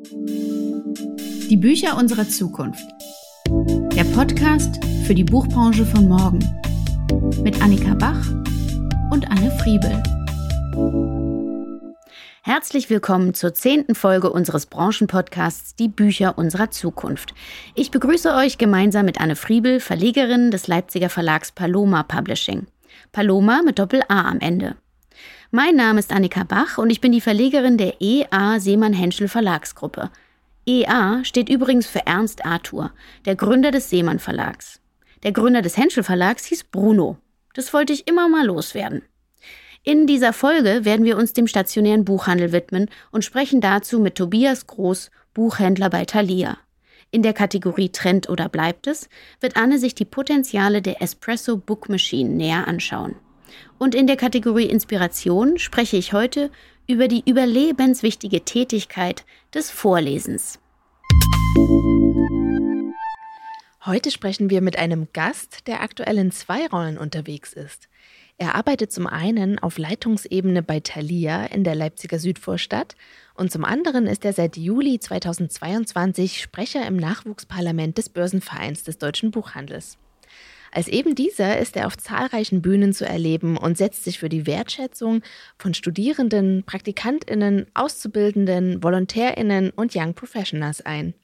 Die Bücher unserer Zukunft. Der Podcast für die Buchbranche von morgen. Mit Annika Bach und Anne Friebel. Herzlich willkommen zur zehnten Folge unseres Branchenpodcasts Die Bücher unserer Zukunft. Ich begrüße euch gemeinsam mit Anne Friebel, Verlegerin des Leipziger Verlags Paloma Publishing. Paloma mit Doppel-A am Ende. Mein Name ist Annika Bach und ich bin die Verlegerin der EA Seemann Henschel Verlagsgruppe. EA steht übrigens für Ernst Arthur, der Gründer des Seemann Verlags. Der Gründer des Henschel Verlags hieß Bruno. Das wollte ich immer mal loswerden. In dieser Folge werden wir uns dem stationären Buchhandel widmen und sprechen dazu mit Tobias Groß, Buchhändler bei Thalia. In der Kategorie Trend oder bleibt es wird Anne sich die Potenziale der Espresso Book Machine näher anschauen. Und in der Kategorie Inspiration spreche ich heute über die überlebenswichtige Tätigkeit des Vorlesens. Heute sprechen wir mit einem Gast, der aktuell in zwei Rollen unterwegs ist. Er arbeitet zum einen auf Leitungsebene bei Thalia in der Leipziger Südvorstadt und zum anderen ist er seit Juli 2022 Sprecher im Nachwuchsparlament des Börsenvereins des deutschen Buchhandels. Als eben dieser ist er auf zahlreichen Bühnen zu erleben und setzt sich für die Wertschätzung von Studierenden, Praktikantinnen, Auszubildenden, Volontärinnen und Young Professionals ein.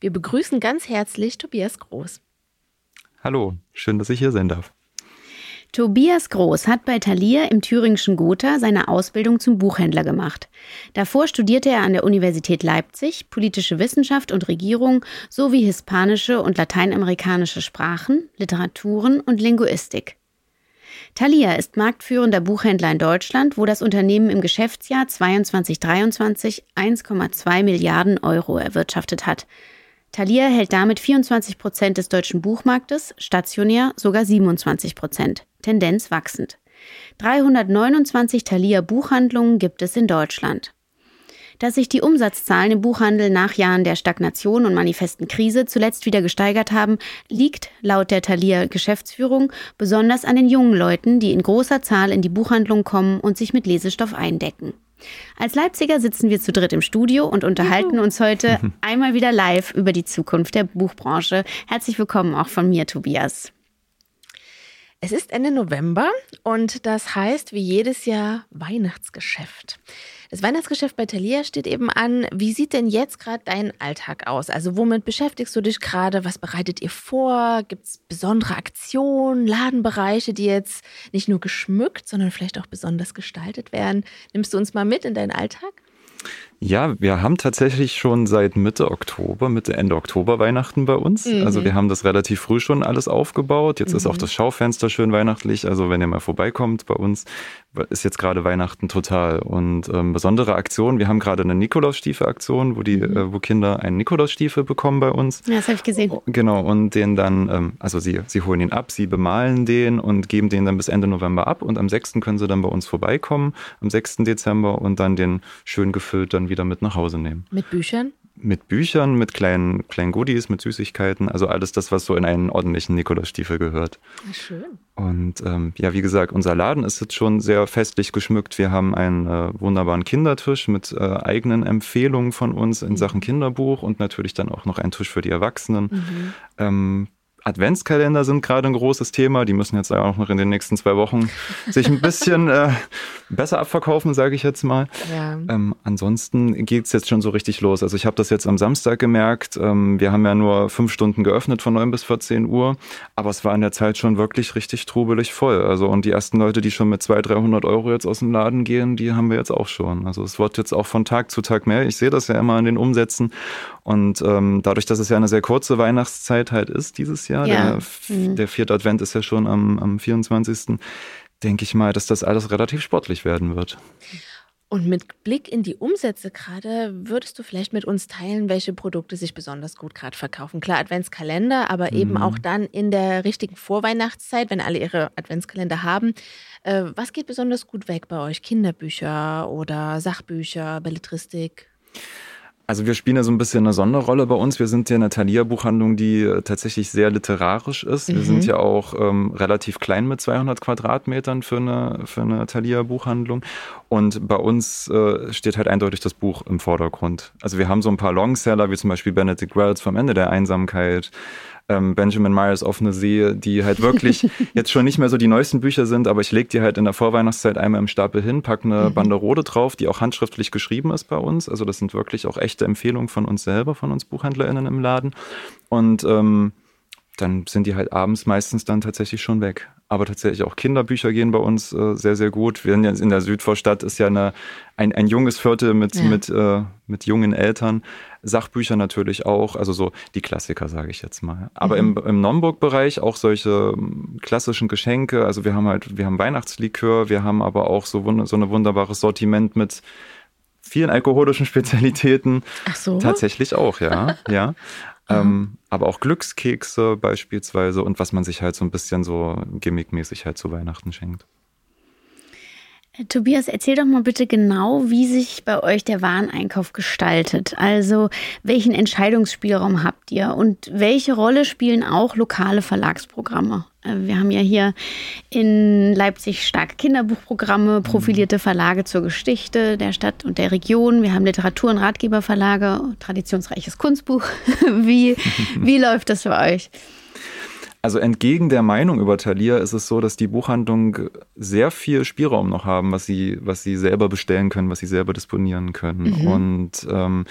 Wir begrüßen ganz herzlich Tobias Groß. Hallo, schön, dass ich hier sein darf. Tobias Groß hat bei Thalia im thüringischen Gotha seine Ausbildung zum Buchhändler gemacht. Davor studierte er an der Universität Leipzig politische Wissenschaft und Regierung sowie hispanische und lateinamerikanische Sprachen, Literaturen und Linguistik. Thalia ist marktführender Buchhändler in Deutschland, wo das Unternehmen im Geschäftsjahr 22-23 1,2 Milliarden Euro erwirtschaftet hat. Thalia hält damit 24 Prozent des deutschen Buchmarktes, stationär sogar 27 Prozent. Tendenz wachsend. 329 Thalia Buchhandlungen gibt es in Deutschland. Dass sich die Umsatzzahlen im Buchhandel nach Jahren der Stagnation und manifesten Krise zuletzt wieder gesteigert haben, liegt laut der Thalia Geschäftsführung besonders an den jungen Leuten, die in großer Zahl in die Buchhandlung kommen und sich mit Lesestoff eindecken. Als Leipziger sitzen wir zu dritt im Studio und unterhalten uns heute einmal wieder live über die Zukunft der Buchbranche. Herzlich willkommen auch von mir, Tobias. Es ist Ende November und das heißt wie jedes Jahr Weihnachtsgeschäft. Das Weihnachtsgeschäft bei Thalia steht eben an. Wie sieht denn jetzt gerade dein Alltag aus? Also womit beschäftigst du dich gerade? Was bereitet ihr vor? Gibt es besondere Aktionen, Ladenbereiche, die jetzt nicht nur geschmückt, sondern vielleicht auch besonders gestaltet werden? Nimmst du uns mal mit in deinen Alltag? Ja, wir haben tatsächlich schon seit Mitte Oktober, Mitte, Ende Oktober Weihnachten bei uns. Mhm. Also wir haben das relativ früh schon alles aufgebaut. Jetzt mhm. ist auch mhm. das Schaufenster schön weihnachtlich. Also wenn ihr mal vorbeikommt bei uns, ist jetzt gerade Weihnachten total. Und ähm, besondere Aktion, wir haben gerade eine Nikolausstiefel-Aktion, wo die, mhm. äh, wo Kinder einen Nikolausstiefel bekommen bei uns. Ja, das habe ich gesehen. Oh, genau, und den dann, ähm, also sie, sie holen ihn ab, sie bemalen den und geben den dann bis Ende November ab. Und am 6. können sie dann bei uns vorbeikommen, am 6. Dezember und dann den schön gefüllt dann wieder mit nach Hause nehmen. Mit Büchern? Mit Büchern, mit kleinen, kleinen Goodies, mit Süßigkeiten, also alles das, was so in einen ordentlichen Nikolausstiefel gehört. Ach, schön. Und ähm, ja, wie gesagt, unser Laden ist jetzt schon sehr festlich geschmückt. Wir haben einen äh, wunderbaren Kindertisch mit äh, eigenen Empfehlungen von uns in mhm. Sachen Kinderbuch und natürlich dann auch noch einen Tisch für die Erwachsenen. Mhm. Ähm, Adventskalender sind gerade ein großes Thema. Die müssen jetzt auch noch in den nächsten zwei Wochen sich ein bisschen äh, besser abverkaufen, sage ich jetzt mal. Ja. Ähm, ansonsten geht's jetzt schon so richtig los. Also ich habe das jetzt am Samstag gemerkt. Ähm, wir haben ja nur fünf Stunden geöffnet von neun bis 14 Uhr, aber es war in der Zeit schon wirklich richtig trubelig voll. Also und die ersten Leute, die schon mit 200, 300 Euro jetzt aus dem Laden gehen, die haben wir jetzt auch schon. Also es wird jetzt auch von Tag zu Tag mehr. Ich sehe das ja immer an den Umsätzen und ähm, dadurch, dass es ja eine sehr kurze Weihnachtszeit halt ist dieses Jahr, ja. der, mhm. der vierte Advent ist ja schon am, am 24., denke ich mal, dass das alles relativ sportlich werden wird. Und mit Blick in die Umsätze gerade, würdest du vielleicht mit uns teilen, welche Produkte sich besonders gut gerade verkaufen? Klar, Adventskalender, aber mhm. eben auch dann in der richtigen Vorweihnachtszeit, wenn alle ihre Adventskalender haben. Äh, was geht besonders gut weg bei euch? Kinderbücher oder Sachbücher, Belletristik? Also wir spielen ja so ein bisschen eine Sonderrolle bei uns. Wir sind ja eine Thalia-Buchhandlung, die äh, tatsächlich sehr literarisch ist. Mhm. Wir sind mhm. ja auch ähm, relativ klein mit 200 Quadratmetern für eine, für eine Thalia-Buchhandlung. Und bei uns äh, steht halt eindeutig das Buch im Vordergrund. Also wir haben so ein paar Longseller, wie zum Beispiel Benedict Wells vom Ende der Einsamkeit, ähm, Benjamin Myers Offene See, die halt wirklich jetzt schon nicht mehr so die neuesten Bücher sind, aber ich lege die halt in der Vorweihnachtszeit einmal im Stapel hin, packe eine mhm. Banderole drauf, die auch handschriftlich geschrieben ist bei uns. Also das sind wirklich auch echte Empfehlungen von uns selber, von uns BuchhändlerInnen im Laden. Und ähm, dann sind die halt abends meistens dann tatsächlich schon weg aber tatsächlich auch Kinderbücher gehen bei uns äh, sehr, sehr gut. Wir sind jetzt in der Südvorstadt, ist ja eine, ein, ein junges Viertel mit, ja. mit, äh, mit jungen Eltern. Sachbücher natürlich auch, also so die Klassiker, sage ich jetzt mal. Aber mhm. im, im Nomburg-Bereich auch solche ähm, klassischen Geschenke. Also wir haben halt, wir haben Weihnachtslikör, wir haben aber auch so, so ein wunderbares Sortiment mit vielen alkoholischen Spezialitäten. Ach so. Tatsächlich auch, ja. ja. Ähm, aber auch Glückskekse beispielsweise und was man sich halt so ein bisschen so gimmickmäßig halt zu Weihnachten schenkt. Tobias, erzähl doch mal bitte genau, wie sich bei euch der Wareneinkauf gestaltet. Also welchen Entscheidungsspielraum habt ihr und welche Rolle spielen auch lokale Verlagsprogramme? Äh, wir haben ja hier in Leipzig starke Kinderbuchprogramme, mhm. profilierte Verlage zur Geschichte der Stadt und der Region. Wir haben Literatur- und Ratgeberverlage, traditionsreiches Kunstbuch. wie, wie läuft das für euch? Also entgegen der Meinung über Thalia ist es so, dass die Buchhandlungen sehr viel Spielraum noch haben, was sie, was sie selber bestellen können, was sie selber disponieren können. Mhm. Und ähm,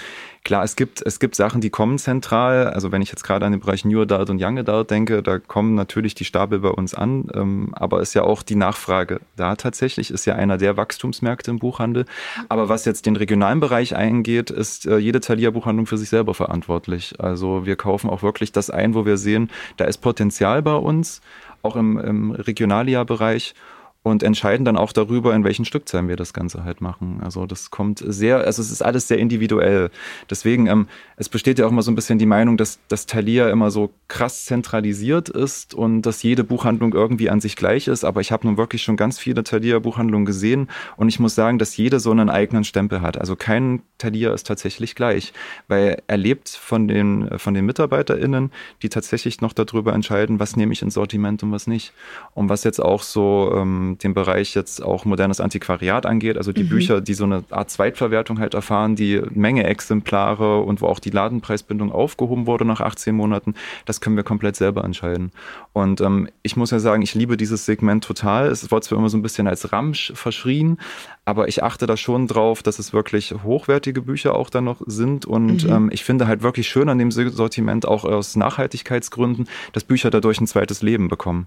Klar, es gibt, es gibt Sachen, die kommen zentral. Also wenn ich jetzt gerade an den Bereich New Adult und Young Adult denke, da kommen natürlich die Stapel bei uns an. Ähm, aber ist ja auch die Nachfrage da tatsächlich, ist ja einer der Wachstumsmärkte im Buchhandel. Aber was jetzt den regionalen Bereich eingeht, ist äh, jede Thalia-Buchhandlung für sich selber verantwortlich. Also wir kaufen auch wirklich das ein, wo wir sehen, da ist Potenzial bei uns, auch im, im Regionalia-Bereich und entscheiden dann auch darüber, in welchen Stückzahlen wir das Ganze halt machen. Also das kommt sehr, also es ist alles sehr individuell. Deswegen, ähm, es besteht ja auch immer so ein bisschen die Meinung, dass das Thalia immer so krass zentralisiert ist und dass jede Buchhandlung irgendwie an sich gleich ist. Aber ich habe nun wirklich schon ganz viele Thalia-Buchhandlungen gesehen und ich muss sagen, dass jede so einen eigenen Stempel hat. Also kein Thalia ist tatsächlich gleich, weil er lebt von den, von den MitarbeiterInnen, die tatsächlich noch darüber entscheiden, was nehme ich ins Sortiment und was nicht. Und was jetzt auch so ähm, den Bereich jetzt auch modernes Antiquariat angeht, also die mhm. Bücher, die so eine Art Zweitverwertung halt erfahren, die Menge Exemplare und wo auch die Ladenpreisbindung aufgehoben wurde nach 18 Monaten, das können wir komplett selber entscheiden. Und ähm, ich muss ja sagen, ich liebe dieses Segment total. Es wird zwar immer so ein bisschen als Ramsch verschrien, aber ich achte da schon drauf, dass es wirklich hochwertige Bücher auch dann noch sind. Und mhm. ähm, ich finde halt wirklich schön an dem Sortiment auch aus Nachhaltigkeitsgründen, dass Bücher dadurch ein zweites Leben bekommen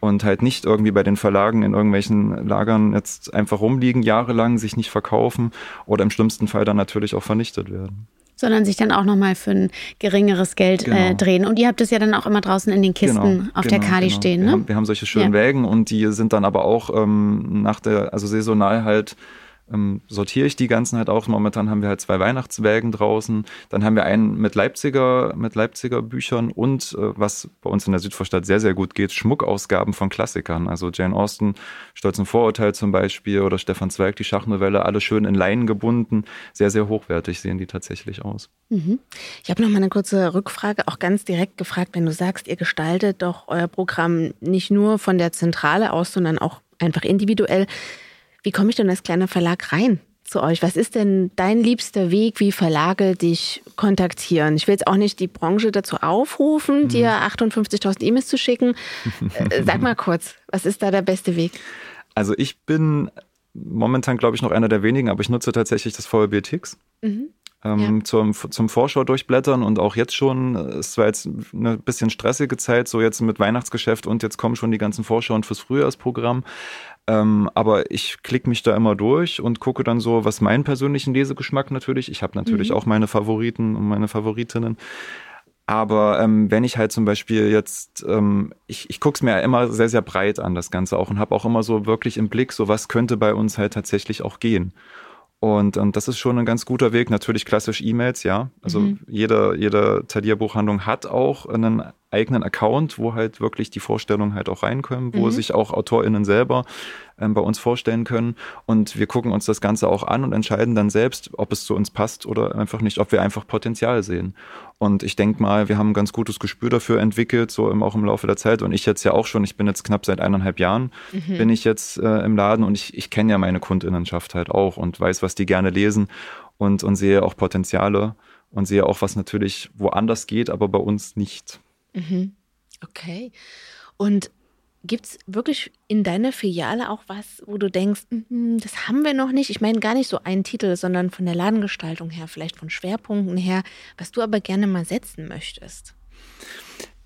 und halt nicht irgendwie bei den Verlagen in irgendwelchen Lagern jetzt einfach rumliegen jahrelang, sich nicht verkaufen oder im schlimmsten Fall dann natürlich auch vernichtet werden sondern sich dann auch nochmal für ein geringeres Geld äh, genau. äh, drehen. Und ihr habt es ja dann auch immer draußen in den Kisten genau, auf genau, der Kali genau. stehen, ne? Wir haben, wir haben solche schönen ja. Wägen und die sind dann aber auch ähm, nach der, also saisonal halt ähm, sortiere ich die ganzen halt auch. Momentan haben wir halt zwei Weihnachtswägen draußen. Dann haben wir einen mit Leipziger, mit Leipziger Büchern und äh, was bei uns in der Südvorstadt sehr, sehr gut geht, Schmuckausgaben von Klassikern. Also Jane Austen, Stolz und Vorurteil zum Beispiel oder Stefan Zweig, die Schachnovelle, alle schön in Leinen gebunden. Sehr, sehr hochwertig sehen die tatsächlich aus. Mhm. Ich habe noch mal eine kurze Rückfrage, auch ganz direkt gefragt, wenn du sagst, ihr gestaltet doch euer Programm nicht nur von der Zentrale aus, sondern auch einfach individuell. Wie komme ich denn als kleiner Verlag rein zu euch? Was ist denn dein liebster Weg, wie Verlage dich kontaktieren? Ich will jetzt auch nicht die Branche dazu aufrufen, mhm. dir 58.000 E-Mails zu schicken. Äh, sag mal kurz, was ist da der beste Weg? Also ich bin momentan, glaube ich, noch einer der wenigen, aber ich nutze tatsächlich das VLB-Tix. Mhm. Ähm, ja. zum, zum Vorschau durchblättern und auch jetzt schon, es war jetzt eine bisschen stressige Zeit, so jetzt mit Weihnachtsgeschäft und jetzt kommen schon die ganzen Vorschauen fürs Frühjahrsprogramm. Ähm, aber ich klicke mich da immer durch und gucke dann so, was meinen persönlichen Lesegeschmack natürlich. Ich habe natürlich mhm. auch meine Favoriten und meine Favoritinnen. Aber ähm, wenn ich halt zum Beispiel jetzt, ähm, ich, ich gucke es mir ja immer sehr, sehr breit an, das Ganze auch, und habe auch immer so wirklich im Blick, so was könnte bei uns halt tatsächlich auch gehen. Und ähm, das ist schon ein ganz guter Weg. Natürlich klassisch E-Mails, ja. Also mhm. jede, jede Thalia-Buchhandlung hat auch einen eigenen Account, wo halt wirklich die Vorstellungen halt auch reinkommen, wo mhm. sich auch AutorInnen selber ähm, bei uns vorstellen können. Und wir gucken uns das Ganze auch an und entscheiden dann selbst, ob es zu uns passt oder einfach nicht, ob wir einfach Potenzial sehen. Und ich denke mal, wir haben ein ganz gutes Gespür dafür entwickelt, so im, auch im Laufe der Zeit. Und ich jetzt ja auch schon, ich bin jetzt knapp seit eineinhalb Jahren, mhm. bin ich jetzt äh, im Laden und ich, ich kenne ja meine Kundinnenschaft halt auch und weiß, was die gerne lesen und, und sehe auch Potenziale und sehe auch, was natürlich woanders geht, aber bei uns nicht. Mhm. Okay. Und gibt es wirklich in deiner Filiale auch was, wo du denkst, mm, das haben wir noch nicht? Ich meine gar nicht so einen Titel, sondern von der Ladengestaltung her, vielleicht von Schwerpunkten her, was du aber gerne mal setzen möchtest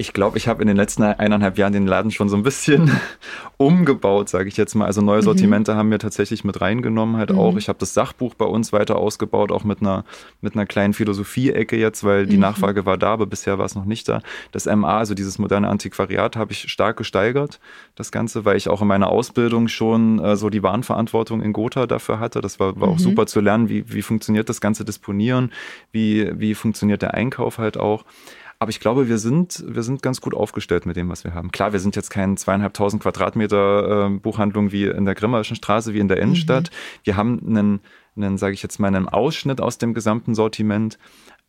ich glaube, ich habe in den letzten eineinhalb Jahren den Laden schon so ein bisschen umgebaut, sage ich jetzt mal. Also neue mhm. Sortimente mhm. haben wir tatsächlich mit reingenommen halt mhm. auch. Ich habe das Sachbuch bei uns weiter ausgebaut, auch mit einer, mit einer kleinen Philosophie-Ecke jetzt, weil die mhm. Nachfrage war da, aber bisher war es noch nicht da. Das MA, also dieses moderne Antiquariat, habe ich stark gesteigert, das Ganze, weil ich auch in meiner Ausbildung schon äh, so die Warenverantwortung in Gotha dafür hatte. Das war, war auch mhm. super zu lernen, wie, wie funktioniert das ganze Disponieren, wie, wie funktioniert der Einkauf halt auch. Aber ich glaube, wir sind, wir sind ganz gut aufgestellt mit dem, was wir haben. Klar, wir sind jetzt kein zweieinhalbtausend Quadratmeter äh, Buchhandlung wie in der Grimmerischen Straße, wie in der. Innenstadt. Mhm. Wir haben einen, einen sage ich jetzt mal, einen Ausschnitt aus dem gesamten Sortiment,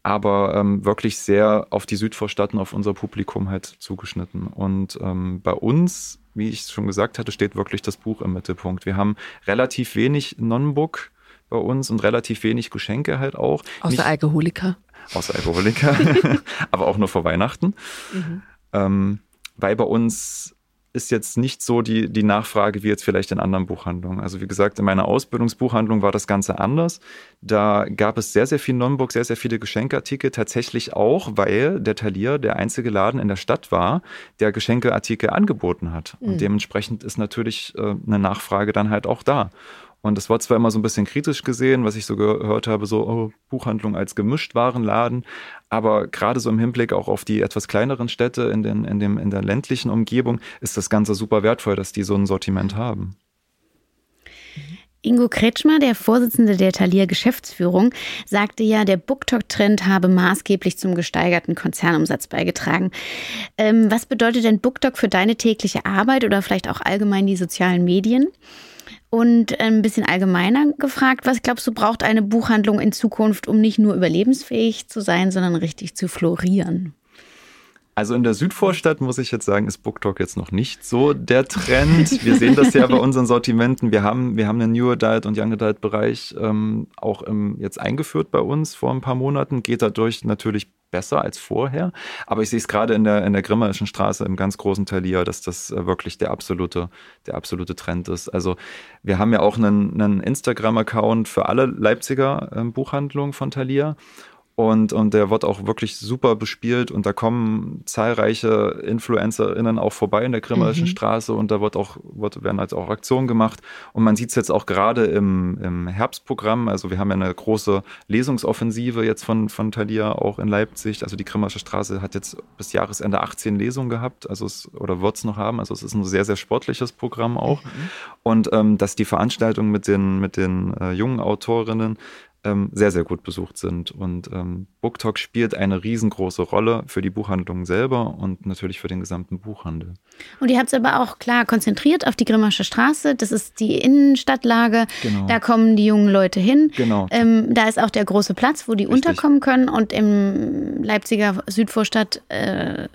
aber ähm, wirklich sehr auf die Südvorstadt und auf unser Publikum halt zugeschnitten. Und ähm, bei uns, wie ich schon gesagt hatte, steht wirklich das Buch im Mittelpunkt. Wir haben relativ wenig Non-Book bei uns und relativ wenig Geschenke halt auch. Außer Alkoholiker außer Alkoholiker, aber auch nur vor Weihnachten. Mhm. Ähm, weil bei uns ist jetzt nicht so die, die Nachfrage wie jetzt vielleicht in anderen Buchhandlungen. Also wie gesagt, in meiner Ausbildungsbuchhandlung war das Ganze anders. Da gab es sehr, sehr viel Nonbook, sehr, sehr viele Geschenkartikel. Tatsächlich auch, weil der Talier der einzige Laden in der Stadt war, der Geschenkeartikel angeboten hat. Mhm. Und dementsprechend ist natürlich äh, eine Nachfrage dann halt auch da. Und das war zwar immer so ein bisschen kritisch gesehen, was ich so gehört habe, so oh, Buchhandlung als Gemischtwarenladen, aber gerade so im Hinblick auch auf die etwas kleineren Städte in, den, in, dem, in der ländlichen Umgebung ist das Ganze super wertvoll, dass die so ein Sortiment haben. Ingo Kretschmer, der Vorsitzende der Thalia Geschäftsführung, sagte ja, der BookTok-Trend habe maßgeblich zum gesteigerten Konzernumsatz beigetragen. Ähm, was bedeutet denn BookTok für deine tägliche Arbeit oder vielleicht auch allgemein die sozialen Medien? Und ein bisschen allgemeiner gefragt, was glaubst du, braucht eine Buchhandlung in Zukunft, um nicht nur überlebensfähig zu sein, sondern richtig zu florieren? Also in der Südvorstadt muss ich jetzt sagen, ist BookTalk jetzt noch nicht so der Trend. Wir sehen das ja bei unseren Sortimenten. Wir haben, wir haben einen New Adult und Young Adult Bereich ähm, auch im, jetzt eingeführt bei uns vor ein paar Monaten. Geht dadurch natürlich besser als vorher. Aber ich sehe es gerade in der, in der Grimmerischen Straße im ganz großen Talier, dass das äh, wirklich der absolute, der absolute Trend ist. Also wir haben ja auch einen, einen Instagram-Account für alle Leipziger äh, Buchhandlungen von Thalia. Und, und der wird auch wirklich super bespielt und da kommen zahlreiche InfluencerInnen auch vorbei in der Grimmerischen mhm. Straße und da wird auch, wird, werden halt auch Aktionen gemacht. Und man sieht es jetzt auch gerade im, im Herbstprogramm. Also wir haben ja eine große Lesungsoffensive jetzt von, von Thalia auch in Leipzig. Also die Grimmerische Straße hat jetzt bis Jahresende 18 Lesungen gehabt, also es, oder wird es noch haben. Also es ist ein sehr, sehr sportliches Programm auch. Mhm. Und ähm, dass die Veranstaltung mit den, mit den äh, jungen Autorinnen ähm, sehr, sehr gut besucht sind. Und ähm, BookTalk spielt eine riesengroße Rolle für die Buchhandlung selber und natürlich für den gesamten Buchhandel. Und ihr habt es aber auch klar konzentriert auf die Grimmersche Straße. Das ist die Innenstadtlage. Genau. Da kommen die jungen Leute hin. Genau. Ähm, da ist auch der große Platz, wo die Richtig. unterkommen können. Und im Leipziger Südvorstadt äh,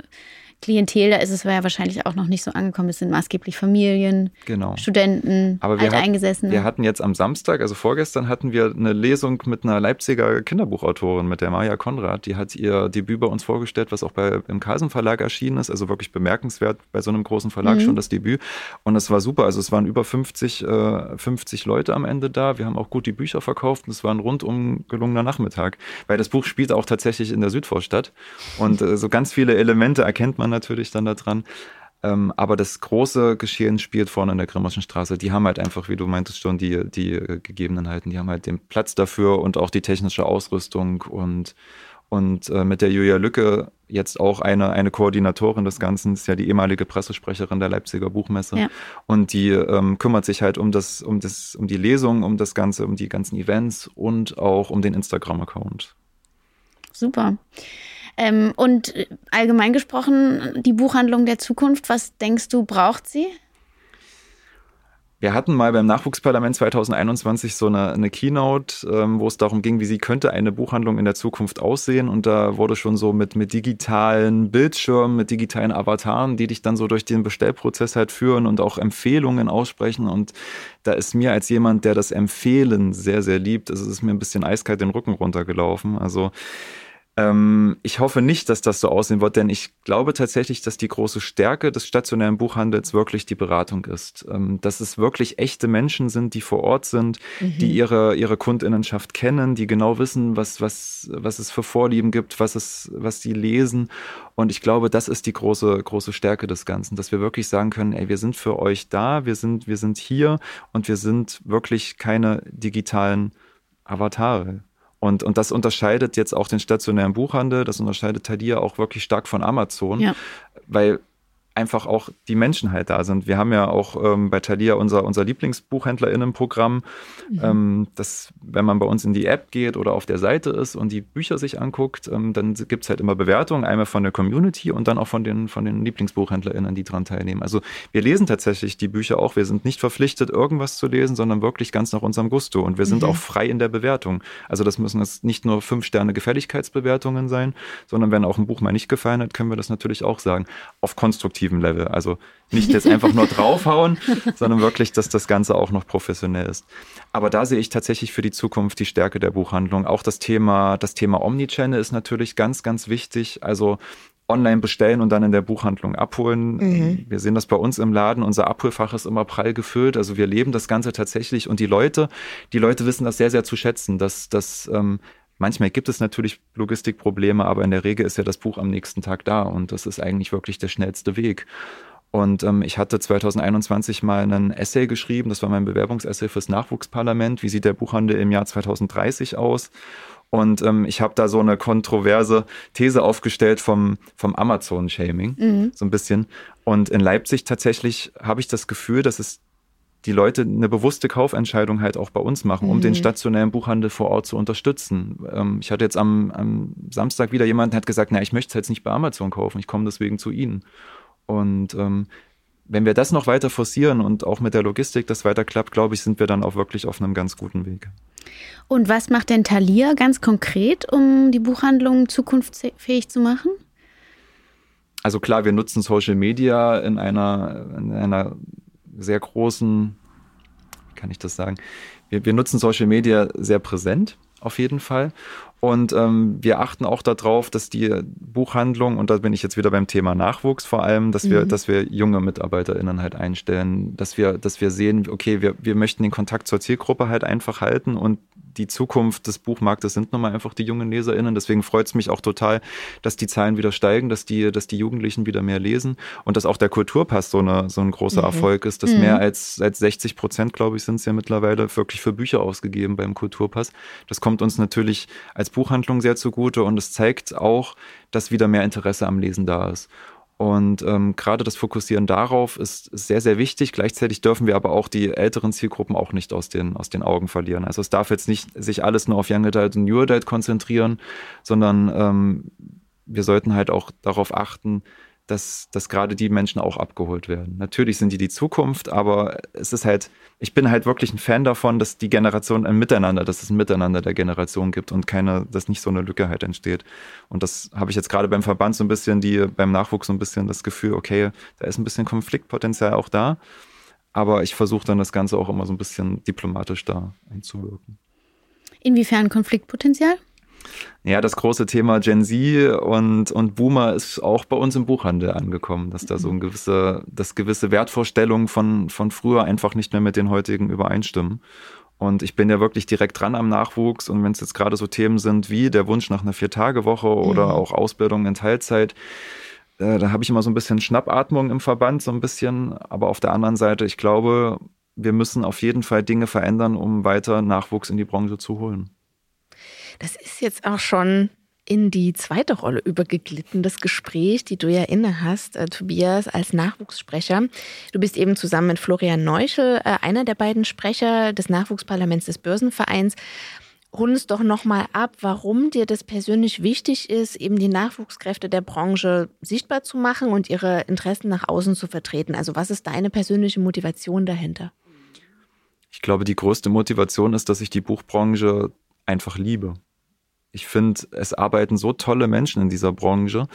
Klientel, da ist es ja wahrscheinlich auch noch nicht so angekommen. Es sind maßgeblich Familien, genau. Studenten, Aber wir Alteingesessene. Hatten, wir hatten jetzt am Samstag, also vorgestern, hatten wir eine Lesung mit einer Leipziger Kinderbuchautorin, mit der Maja Konrad. Die hat ihr Debüt bei uns vorgestellt, was auch bei, im Carlsen Verlag erschienen ist. Also wirklich bemerkenswert bei so einem großen Verlag mhm. schon das Debüt. Und es war super. Also es waren über 50, äh, 50 Leute am Ende da. Wir haben auch gut die Bücher verkauft und es war ein rundum gelungener Nachmittag. Weil das Buch spielt auch tatsächlich in der Südvorstadt. Und äh, so ganz viele Elemente erkennt man man natürlich dann da dran. Ähm, aber das große Geschehen spielt vorne in der Grimmerschen Straße. Die haben halt einfach, wie du meintest schon, die, die äh, Gegebenheiten. Die haben halt den Platz dafür und auch die technische Ausrüstung und, und äh, mit der Julia Lücke jetzt auch eine, eine Koordinatorin des Ganzen, ist ja die ehemalige Pressesprecherin der Leipziger Buchmesse. Ja. Und die ähm, kümmert sich halt um das, um das, um die Lesung, um das Ganze, um die ganzen Events und auch um den Instagram-Account. Super. Ähm, und allgemein gesprochen, die Buchhandlung der Zukunft, was denkst du, braucht sie? Wir hatten mal beim Nachwuchsparlament 2021 so eine, eine Keynote, ähm, wo es darum ging, wie sie könnte eine Buchhandlung in der Zukunft aussehen. Und da wurde schon so mit, mit digitalen Bildschirmen, mit digitalen Avataren, die dich dann so durch den Bestellprozess halt führen und auch Empfehlungen aussprechen. Und da ist mir als jemand, der das Empfehlen sehr, sehr liebt, es ist mir ein bisschen eiskalt den Rücken runtergelaufen. Also ähm, ich hoffe nicht, dass das so aussehen wird, denn ich glaube tatsächlich, dass die große Stärke des stationären Buchhandels wirklich die Beratung ist. Ähm, dass es wirklich echte Menschen sind, die vor Ort sind, mhm. die ihre, ihre Kundinnenschaft kennen, die genau wissen, was, was, was es für Vorlieben gibt, was, es, was sie lesen. Und ich glaube, das ist die große, große Stärke des Ganzen, dass wir wirklich sagen können, ey, wir sind für euch da, wir sind, wir sind hier und wir sind wirklich keine digitalen Avatare. Und, und das unterscheidet jetzt auch den stationären Buchhandel, das unterscheidet Thalia auch wirklich stark von Amazon, ja. weil einfach auch die Menschen halt da sind. Wir haben ja auch ähm, bei Thalia unser, unser Lieblingsbuchhändlerinnenprogramm, mhm. ähm, das, wenn man bei uns in die App geht oder auf der Seite ist und die Bücher sich anguckt, ähm, dann gibt es halt immer Bewertungen, einmal von der Community und dann auch von den, von den Lieblingsbuchhändlerinnen, die daran teilnehmen. Also wir lesen tatsächlich die Bücher auch. Wir sind nicht verpflichtet, irgendwas zu lesen, sondern wirklich ganz nach unserem Gusto. Und wir sind mhm. auch frei in der Bewertung. Also das müssen jetzt nicht nur fünf Sterne Gefälligkeitsbewertungen sein, sondern wenn auch ein Buch mal nicht gefallen hat, können wir das natürlich auch sagen. Auf konstruktiv qualitativen Level. Also nicht jetzt einfach nur draufhauen, sondern wirklich, dass das Ganze auch noch professionell ist. Aber da sehe ich tatsächlich für die Zukunft die Stärke der Buchhandlung. Auch das Thema, das Thema Omnichannel ist natürlich ganz, ganz wichtig. Also online bestellen und dann in der Buchhandlung abholen. Mhm. Wir sehen das bei uns im Laden. Unser Abholfach ist immer prall gefüllt. Also wir leben das Ganze tatsächlich und die Leute, die Leute wissen das sehr, sehr zu schätzen, dass, dass ähm, Manchmal gibt es natürlich Logistikprobleme, aber in der Regel ist ja das Buch am nächsten Tag da und das ist eigentlich wirklich der schnellste Weg. Und ähm, ich hatte 2021 mal einen Essay geschrieben, das war mein Bewerbungsessay fürs Nachwuchsparlament. Wie sieht der Buchhandel im Jahr 2030 aus? Und ähm, ich habe da so eine kontroverse These aufgestellt vom, vom Amazon-Shaming, mhm. so ein bisschen. Und in Leipzig tatsächlich habe ich das Gefühl, dass es die Leute eine bewusste Kaufentscheidung halt auch bei uns machen, um mhm. den stationären Buchhandel vor Ort zu unterstützen. Ähm, ich hatte jetzt am, am, Samstag wieder jemanden, der hat gesagt, na, ich möchte es jetzt nicht bei Amazon kaufen, ich komme deswegen zu Ihnen. Und ähm, wenn wir das noch weiter forcieren und auch mit der Logistik das weiter klappt, glaube ich, sind wir dann auch wirklich auf einem ganz guten Weg. Und was macht denn Thalia ganz konkret, um die Buchhandlung zukunftsfähig zu machen? Also klar, wir nutzen Social Media in einer, in einer sehr großen, wie kann ich das sagen? Wir, wir nutzen Social Media sehr präsent, auf jeden Fall. Und ähm, wir achten auch darauf, dass die Buchhandlung, und da bin ich jetzt wieder beim Thema Nachwuchs vor allem, dass wir, mhm. dass wir junge MitarbeiterInnen halt einstellen, dass wir, dass wir sehen, okay, wir, wir möchten den Kontakt zur Zielgruppe halt einfach halten und die Zukunft des Buchmarktes sind nun mal einfach die jungen LeserInnen. Deswegen freut es mich auch total, dass die Zahlen wieder steigen, dass die, dass die Jugendlichen wieder mehr lesen und dass auch der Kulturpass so, eine, so ein großer mhm. Erfolg ist, dass mhm. mehr als, als 60 Prozent, glaube ich, sind es ja mittlerweile wirklich für Bücher ausgegeben beim Kulturpass. Das kommt uns natürlich als Buchhandlung sehr zugute und es zeigt auch, dass wieder mehr Interesse am Lesen da ist. Und ähm, gerade das Fokussieren darauf ist, ist, sehr, sehr wichtig. Gleichzeitig dürfen wir aber auch die älteren Zielgruppen auch nicht aus den, aus den Augen verlieren. Also es darf jetzt nicht sich alles nur auf Young Adult und New Adult konzentrieren, sondern ähm, wir sollten halt auch darauf achten, dass, dass gerade die Menschen auch abgeholt werden. Natürlich sind die die Zukunft, aber es ist halt, ich bin halt wirklich ein Fan davon, dass die Generation ein Miteinander, dass es ein Miteinander der Generation gibt und keine, dass nicht so eine Lücke halt entsteht. Und das habe ich jetzt gerade beim Verband so ein bisschen, die beim Nachwuchs so ein bisschen das Gefühl, okay, da ist ein bisschen Konfliktpotenzial auch da. Aber ich versuche dann das Ganze auch immer so ein bisschen diplomatisch da einzuwirken. Inwiefern Konfliktpotenzial? Ja, das große Thema Gen Z und, und Boomer ist auch bei uns im Buchhandel angekommen, dass da so ein gewisse, dass gewisse Wertvorstellungen von, von früher einfach nicht mehr mit den heutigen übereinstimmen. Und ich bin ja wirklich direkt dran am Nachwuchs. Und wenn es jetzt gerade so Themen sind wie der Wunsch nach einer Vier-Tage-Woche oder mhm. auch Ausbildung in Teilzeit, äh, da habe ich immer so ein bisschen Schnappatmung im Verband, so ein bisschen. Aber auf der anderen Seite, ich glaube, wir müssen auf jeden Fall Dinge verändern, um weiter Nachwuchs in die Branche zu holen. Das ist jetzt auch schon in die zweite Rolle übergeglitten, das Gespräch, die du ja inne hast, äh, Tobias, als Nachwuchssprecher. Du bist eben zusammen mit Florian Neuschel äh, einer der beiden Sprecher des Nachwuchsparlaments des Börsenvereins. Rund es doch nochmal ab, warum dir das persönlich wichtig ist, eben die Nachwuchskräfte der Branche sichtbar zu machen und ihre Interessen nach außen zu vertreten. Also was ist deine persönliche Motivation dahinter? Ich glaube, die größte Motivation ist, dass ich die Buchbranche einfach liebe. Ich finde, es arbeiten so tolle Menschen in dieser Branche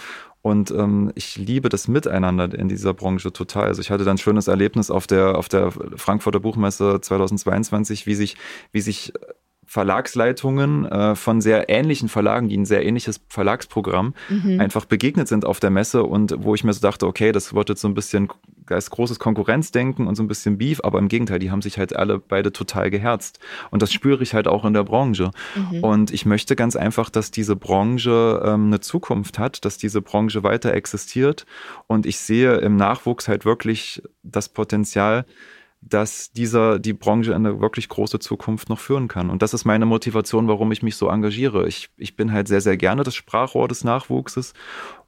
und ähm, ich liebe das Miteinander in dieser Branche total. Also ich hatte dann ein schönes Erlebnis auf der, auf der Frankfurter Buchmesse 2022, wie sich, wie sich Verlagsleitungen äh, von sehr ähnlichen Verlagen, die ein sehr ähnliches Verlagsprogramm mhm. einfach begegnet sind auf der Messe und wo ich mir so dachte, okay, das wird jetzt so ein bisschen, da ist großes Konkurrenzdenken und so ein bisschen Beef, aber im Gegenteil, die haben sich halt alle beide total geherzt. Und das spüre ich halt auch in der Branche. Mhm. Und ich möchte ganz einfach, dass diese Branche ähm, eine Zukunft hat, dass diese Branche weiter existiert. Und ich sehe im Nachwuchs halt wirklich das Potenzial, dass dieser die Branche in eine wirklich große Zukunft noch führen kann. Und das ist meine Motivation, warum ich mich so engagiere. Ich, ich bin halt sehr, sehr gerne das Sprachrohr des Nachwuchses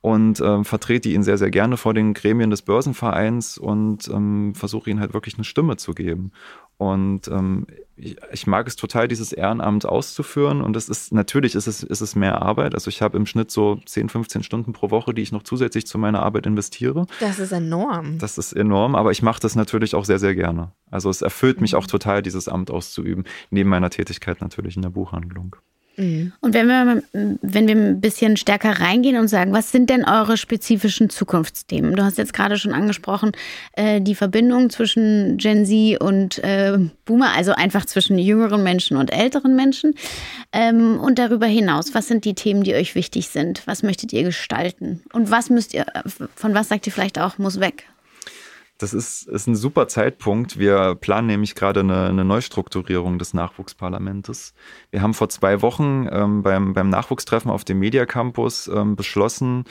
und ähm, vertrete ihn sehr, sehr gerne vor den Gremien des Börsenvereins und ähm, versuche ihnen halt wirklich eine Stimme zu geben. Und ähm, ich, ich, mag es total, dieses Ehrenamt auszuführen. Und es ist natürlich ist es, ist es mehr Arbeit. Also ich habe im Schnitt so 10, 15 Stunden pro Woche, die ich noch zusätzlich zu meiner Arbeit investiere. Das ist enorm. Das ist enorm, aber ich mache das natürlich auch sehr, sehr gerne. Also es erfüllt mich auch total, dieses Amt auszuüben, neben meiner Tätigkeit natürlich in der Buchhandlung. Mhm. Und wenn wir, wenn wir ein bisschen stärker reingehen und sagen, was sind denn eure spezifischen Zukunftsthemen? Du hast jetzt gerade schon angesprochen, äh, die Verbindung zwischen Gen Z und äh, Boomer, also einfach zwischen jüngeren Menschen und älteren Menschen. Ähm, und darüber hinaus, was sind die Themen, die euch wichtig sind? Was möchtet ihr gestalten? Und was müsst ihr, von was sagt ihr vielleicht auch, muss weg? Das ist, ist ein super Zeitpunkt. Wir planen nämlich gerade eine, eine Neustrukturierung des Nachwuchsparlamentes. Wir haben vor zwei Wochen ähm, beim, beim Nachwuchstreffen auf dem Media Campus ähm, beschlossen,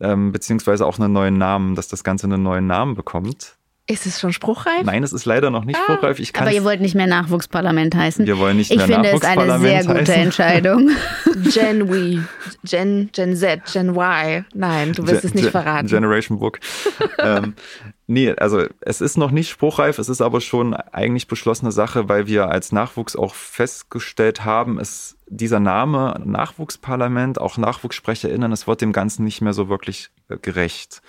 ähm, beziehungsweise auch einen neuen Namen, dass das Ganze einen neuen Namen bekommt. Ist es schon spruchreif? Nein, es ist leider noch nicht ah, spruchreif. Ich aber ihr wollt nicht mehr Nachwuchsparlament heißen. Wir wollen nicht ich mehr Nachwuchsparlament heißen. Ich finde es eine sehr gute Entscheidung. Gen Y, Gen, Gen Z, Gen Y. Nein, du wirst Gen, es nicht verraten. Generation Book. ähm, Nee, also es ist noch nicht spruchreif, es ist aber schon eigentlich beschlossene Sache, weil wir als Nachwuchs auch festgestellt haben, es dieser Name Nachwuchsparlament, auch NachwuchssprecherInnen, es wird dem Ganzen nicht mehr so wirklich äh, gerecht.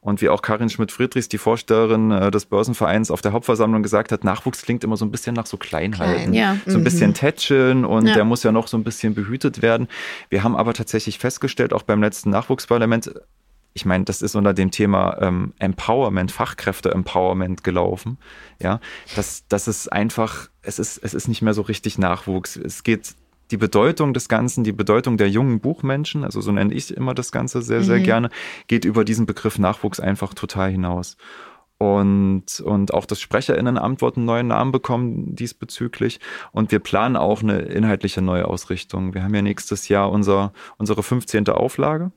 Und wie auch Karin Schmidt-Friedrichs, die Vorstellerin äh, des Börsenvereins auf der Hauptversammlung gesagt hat, Nachwuchs klingt immer so ein bisschen nach so Kleinheiten. Klein, ja. So ein bisschen mhm. tätscheln und ja. der muss ja noch so ein bisschen behütet werden. Wir haben aber tatsächlich festgestellt, auch beim letzten Nachwuchsparlament, ich meine, das ist unter dem Thema ähm, Empowerment, Fachkräfte-Empowerment gelaufen. Ja, das, das ist einfach, es ist, es ist nicht mehr so richtig Nachwuchs. Es geht die Bedeutung des Ganzen, die Bedeutung der jungen Buchmenschen, also so nenne ich immer das Ganze sehr, sehr mhm. gerne, geht über diesen Begriff Nachwuchs einfach total hinaus. Und, und auch das Sprecherinnenamt wird einen neuen Namen bekommen diesbezüglich. Und wir planen auch eine inhaltliche Neuausrichtung. Wir haben ja nächstes Jahr unser, unsere 15. Auflage.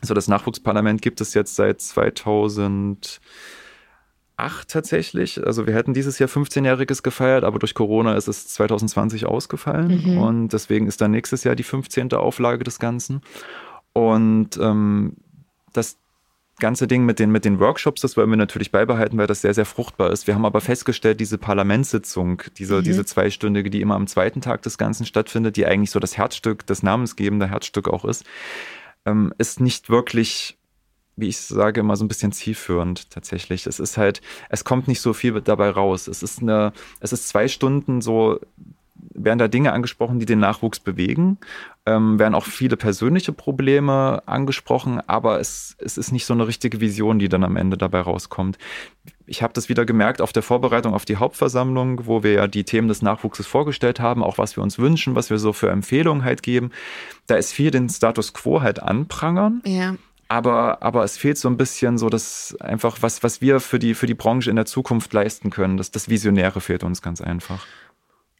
Also das Nachwuchsparlament gibt es jetzt seit 2008 tatsächlich. Also wir hätten dieses Jahr 15-jähriges gefeiert, aber durch Corona ist es 2020 ausgefallen mhm. und deswegen ist dann nächstes Jahr die 15. Auflage des Ganzen. Und ähm, das ganze Ding mit den, mit den Workshops, das wollen wir natürlich beibehalten, weil das sehr, sehr fruchtbar ist. Wir haben aber festgestellt, diese Parlamentssitzung, diese, mhm. diese zweistündige, die immer am zweiten Tag des Ganzen stattfindet, die eigentlich so das Herzstück, das namensgebende Herzstück auch ist, ähm, ist nicht wirklich wie ich sage, immer so ein bisschen zielführend tatsächlich. Es ist halt, es kommt nicht so viel dabei raus. Es ist eine, es ist zwei Stunden so, werden da Dinge angesprochen, die den Nachwuchs bewegen, ähm, werden auch viele persönliche Probleme angesprochen, aber es, es ist nicht so eine richtige Vision, die dann am Ende dabei rauskommt. Ich habe das wieder gemerkt auf der Vorbereitung auf die Hauptversammlung, wo wir ja die Themen des Nachwuchses vorgestellt haben, auch was wir uns wünschen, was wir so für Empfehlungen halt geben. Da ist viel den Status quo halt anprangern. Ja. Aber, aber es fehlt so ein bisschen so das einfach, was, was wir für die, für die Branche in der Zukunft leisten können. Das, das Visionäre fehlt uns ganz einfach.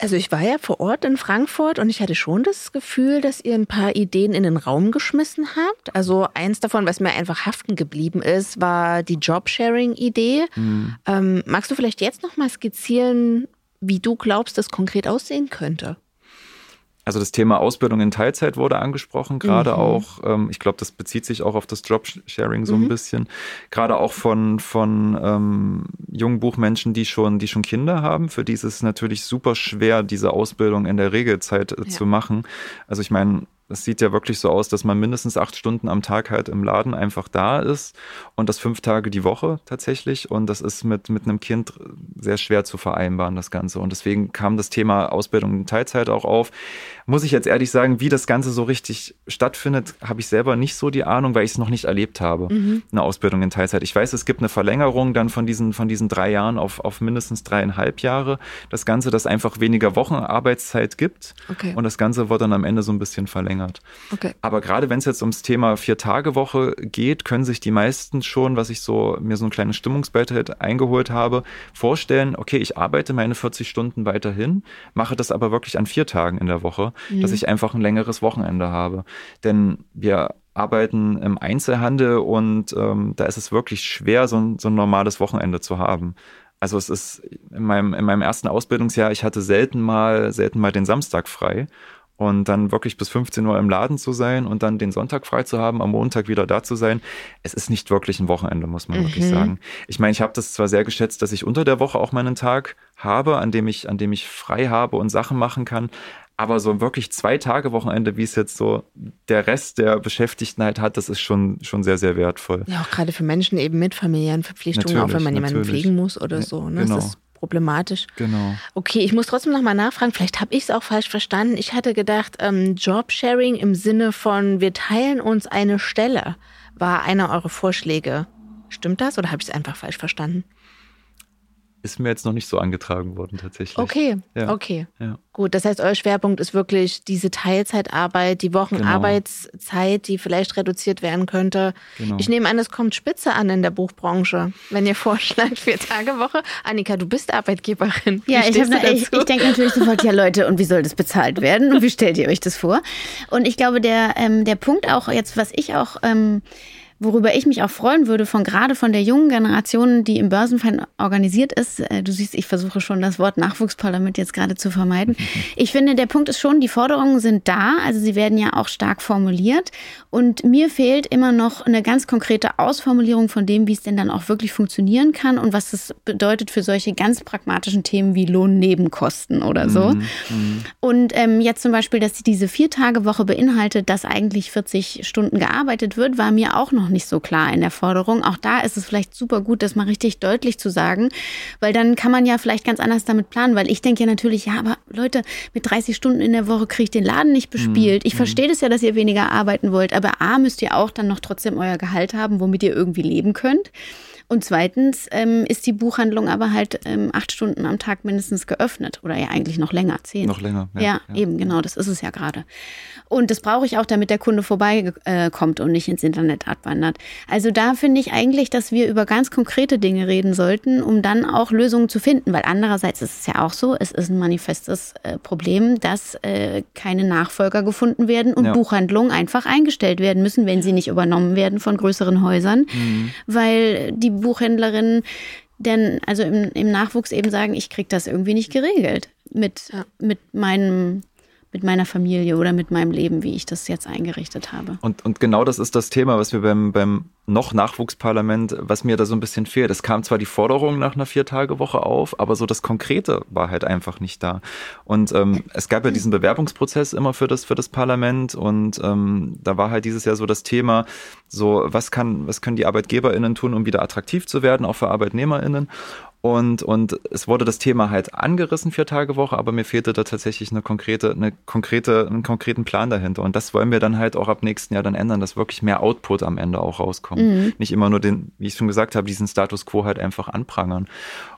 Also ich war ja vor Ort in Frankfurt und ich hatte schon das Gefühl, dass ihr ein paar Ideen in den Raum geschmissen habt. Also eins davon, was mir einfach haften geblieben ist, war die Jobsharing-Idee. Mhm. Ähm, magst du vielleicht jetzt noch mal skizzieren, wie du glaubst, das konkret aussehen könnte? Also das Thema Ausbildung in Teilzeit wurde angesprochen, gerade mhm. auch, ähm, ich glaube, das bezieht sich auch auf das Jobsharing so mhm. ein bisschen, gerade auch von, von ähm, jungen Buchmenschen, die schon, die schon Kinder haben. Für die ist es natürlich super schwer, diese Ausbildung in der Regelzeit äh, ja. zu machen. Also ich meine, es sieht ja wirklich so aus, dass man mindestens acht Stunden am Tag halt im Laden einfach da ist und das fünf Tage die Woche tatsächlich. Und das ist mit, mit einem Kind sehr schwer zu vereinbaren, das Ganze. Und deswegen kam das Thema Ausbildung in Teilzeit auch auf. Muss ich jetzt ehrlich sagen, wie das Ganze so richtig stattfindet, habe ich selber nicht so die Ahnung, weil ich es noch nicht erlebt habe, mhm. eine Ausbildung in Teilzeit. Ich weiß, es gibt eine Verlängerung dann von diesen, von diesen drei Jahren auf, auf mindestens dreieinhalb Jahre. Das Ganze, das einfach weniger Wochenarbeitszeit gibt. Okay. Und das Ganze wird dann am Ende so ein bisschen verlängert verlängert. Okay. Aber gerade wenn es jetzt ums Thema Vier-Tage-Woche geht, können sich die meisten schon, was ich so mir so ein kleines Stimmungsbild halt eingeholt habe, vorstellen, okay, ich arbeite meine 40 Stunden weiterhin, mache das aber wirklich an vier Tagen in der Woche, mhm. dass ich einfach ein längeres Wochenende habe. Denn wir arbeiten im Einzelhandel und ähm, da ist es wirklich schwer, so ein, so ein normales Wochenende zu haben. Also es ist in meinem, in meinem ersten Ausbildungsjahr, ich hatte selten mal, selten mal den Samstag frei und dann wirklich bis 15 Uhr im Laden zu sein und dann den Sonntag frei zu haben, am Montag wieder da zu sein. Es ist nicht wirklich ein Wochenende, muss man mhm. wirklich sagen. Ich meine, ich habe das zwar sehr geschätzt, dass ich unter der Woche auch meinen Tag habe, an dem ich, an dem ich frei habe und Sachen machen kann. Aber so wirklich zwei Tage Wochenende, wie es jetzt so der Rest der Beschäftigten halt hat, das ist schon, schon sehr, sehr wertvoll. Ja, auch gerade für Menschen eben mit familiären Verpflichtungen, natürlich, auch wenn man jemanden pflegen muss oder so. Ne? Genau. Problematisch. Genau. Okay, ich muss trotzdem nochmal nachfragen, vielleicht habe ich es auch falsch verstanden. Ich hatte gedacht, ähm, Jobsharing im Sinne von, wir teilen uns eine Stelle, war einer eurer Vorschläge. Stimmt das oder habe ich es einfach falsch verstanden? Ist mir jetzt noch nicht so angetragen worden tatsächlich. Okay, ja. okay. Ja. Gut, das heißt, euer Schwerpunkt ist wirklich diese Teilzeitarbeit, die Wochenarbeitszeit, genau. die vielleicht reduziert werden könnte. Genau. Ich nehme an, es kommt spitze an in der Buchbranche, wenn ihr vorschlagt, vier Tage Woche. Annika, du bist Arbeitgeberin. Wie ja, ich, ich, ich denke natürlich sofort, ja Leute, und wie soll das bezahlt werden? Und wie stellt ihr euch das vor? Und ich glaube, der, ähm, der Punkt auch jetzt, was ich auch... Ähm, Worüber ich mich auch freuen würde, von gerade von der jungen Generation, die im Börsenverein organisiert ist. Äh, du siehst, ich versuche schon das Wort Nachwuchsparlament jetzt gerade zu vermeiden. Ich finde, der Punkt ist schon, die Forderungen sind da, also sie werden ja auch stark formuliert. Und mir fehlt immer noch eine ganz konkrete Ausformulierung von dem, wie es denn dann auch wirklich funktionieren kann und was das bedeutet für solche ganz pragmatischen Themen wie Lohnnebenkosten oder so. Mhm. mhm. Und ähm, jetzt zum Beispiel, dass diese Vier-Tage-Woche beinhaltet, dass eigentlich 40 Stunden gearbeitet wird, war mir auch noch nicht so klar in der Forderung. Auch da ist es vielleicht super gut, das mal richtig deutlich zu sagen, weil dann kann man ja vielleicht ganz anders damit planen, weil ich denke ja natürlich, ja, aber Leute, mit 30 Stunden in der Woche kriege ich den Laden nicht bespielt. Ich mhm. verstehe das ja, dass ihr weniger arbeiten wollt, aber A, müsst ihr auch dann noch trotzdem euer Gehalt haben, womit ihr irgendwie leben könnt. Und zweitens ähm, ist die Buchhandlung aber halt ähm, acht Stunden am Tag mindestens geöffnet oder ja eigentlich noch länger, zehn. Noch länger. Ja, ja, ja. eben, genau, das ist es ja gerade. Und das brauche ich auch, damit der Kunde vorbeikommt äh, und nicht ins Internet abwandert. Also da finde ich eigentlich, dass wir über ganz konkrete Dinge reden sollten, um dann auch Lösungen zu finden. Weil andererseits ist es ja auch so, es ist ein manifestes äh, Problem, dass äh, keine Nachfolger gefunden werden und ja. Buchhandlungen einfach eingestellt werden müssen, wenn sie nicht übernommen werden von größeren Häusern, mhm. weil die Buchhändlerinnen denn also im, im Nachwuchs eben sagen, ich kriege das irgendwie nicht geregelt mit, ja. mit meinem mit meiner Familie oder mit meinem Leben, wie ich das jetzt eingerichtet habe. Und, und genau das ist das Thema, was wir beim, beim noch Nachwuchsparlament, was mir da so ein bisschen fehlt. Es kam zwar die Forderung nach einer Vier-Tage-Woche auf, aber so das Konkrete war halt einfach nicht da. Und ähm, es gab ja diesen Bewerbungsprozess immer für das, für das Parlament und ähm, da war halt dieses Jahr so das Thema, so was kann, was können die ArbeitgeberInnen tun, um wieder attraktiv zu werden, auch für ArbeitnehmerInnen. Und, und es wurde das Thema halt angerissen, vier Tage Woche, aber mir fehlte da tatsächlich eine konkrete, eine konkrete, einen konkreten Plan dahinter. Und das wollen wir dann halt auch ab nächsten Jahr dann ändern, dass wirklich mehr Output am Ende auch rauskommt. Mhm. Nicht immer nur den, wie ich schon gesagt habe, diesen Status quo halt einfach anprangern.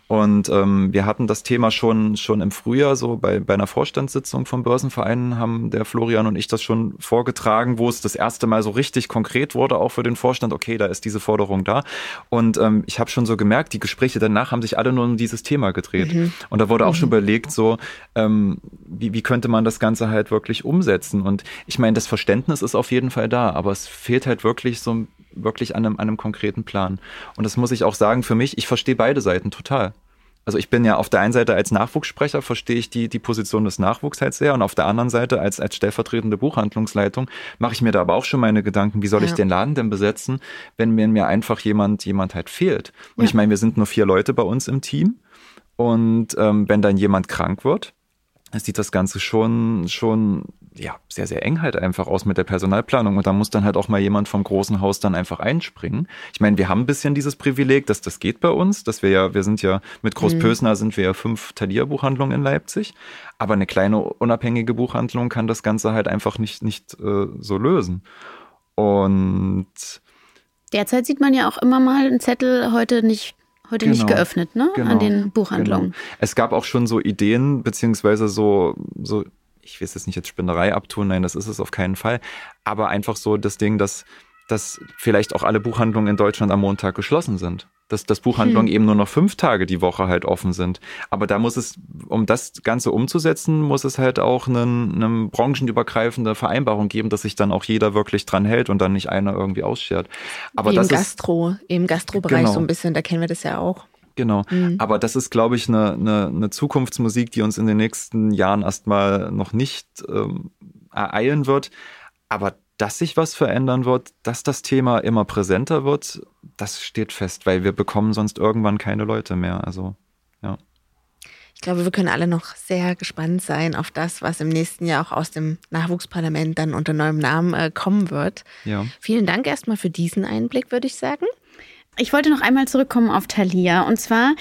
Und ähm, wir hatten das Thema schon, schon im Frühjahr, so bei, bei einer Vorstandssitzung vom Börsenverein haben der Florian und ich das schon vorgetragen, wo es das erste Mal so richtig konkret wurde, auch für den Vorstand, okay, da ist diese Forderung da. Und ähm, ich habe schon so gemerkt, die Gespräche danach haben sich alle nur um dieses Thema gedreht. Mhm. Und da wurde auch mhm. schon überlegt, so, ähm, wie, wie könnte man das Ganze halt wirklich umsetzen? Und ich meine, das Verständnis ist auf jeden Fall da, aber es fehlt halt wirklich so wirklich an einem, an einem konkreten Plan. Und das muss ich auch sagen, für mich, ich verstehe beide Seiten total. Also ich bin ja auf der einen Seite als Nachwuchssprecher, verstehe ich die, die Position des Nachwuchs halt sehr und auf der anderen Seite als, als stellvertretende Buchhandlungsleitung mache ich mir da aber auch schon meine Gedanken, wie soll ja. ich den Laden denn besetzen, wenn mir, mir einfach jemand, jemand halt fehlt. Und ja. ich meine, wir sind nur vier Leute bei uns im Team und ähm, wenn dann jemand krank wird, sieht das Ganze schon, schon ja, sehr, sehr eng halt einfach aus mit der Personalplanung. Und da muss dann halt auch mal jemand vom großen Haus dann einfach einspringen. Ich meine, wir haben ein bisschen dieses Privileg, dass das geht bei uns, dass wir ja, wir sind ja mit Großpösner mhm. sind wir ja fünf Thalia-Buchhandlungen in Leipzig. Aber eine kleine unabhängige Buchhandlung kann das Ganze halt einfach nicht, nicht äh, so lösen. Und derzeit sieht man ja auch immer mal einen Zettel heute nicht heute genau, nicht geöffnet, ne? Genau, An den Buchhandlungen. Genau. Es gab auch schon so Ideen, beziehungsweise so, so, ich will es jetzt nicht als Spinnerei abtun, nein, das ist es auf keinen Fall. Aber einfach so das Ding, dass, dass vielleicht auch alle Buchhandlungen in Deutschland am Montag geschlossen sind dass, dass Buchhandlungen hm. eben nur noch fünf Tage die Woche halt offen sind. Aber da muss es, um das Ganze umzusetzen, muss es halt auch eine, eine branchenübergreifende Vereinbarung geben, dass sich dann auch jeder wirklich dran hält und dann nicht einer irgendwie ausschert. Aber Wie das im Gastro, ist, im Gastrobereich genau. so ein bisschen, da kennen wir das ja auch. Genau. Mhm. Aber das ist, glaube ich, eine, eine, eine Zukunftsmusik, die uns in den nächsten Jahren erstmal noch nicht ähm, ereilen wird. Aber dass sich was verändern wird, dass das Thema immer präsenter wird, das steht fest, weil wir bekommen sonst irgendwann keine Leute mehr. Also, ja. Ich glaube, wir können alle noch sehr gespannt sein auf das, was im nächsten Jahr auch aus dem Nachwuchsparlament dann unter neuem Namen äh, kommen wird. Ja. Vielen Dank erstmal für diesen Einblick, würde ich sagen. Ich wollte noch einmal zurückkommen auf Thalia. Und zwar,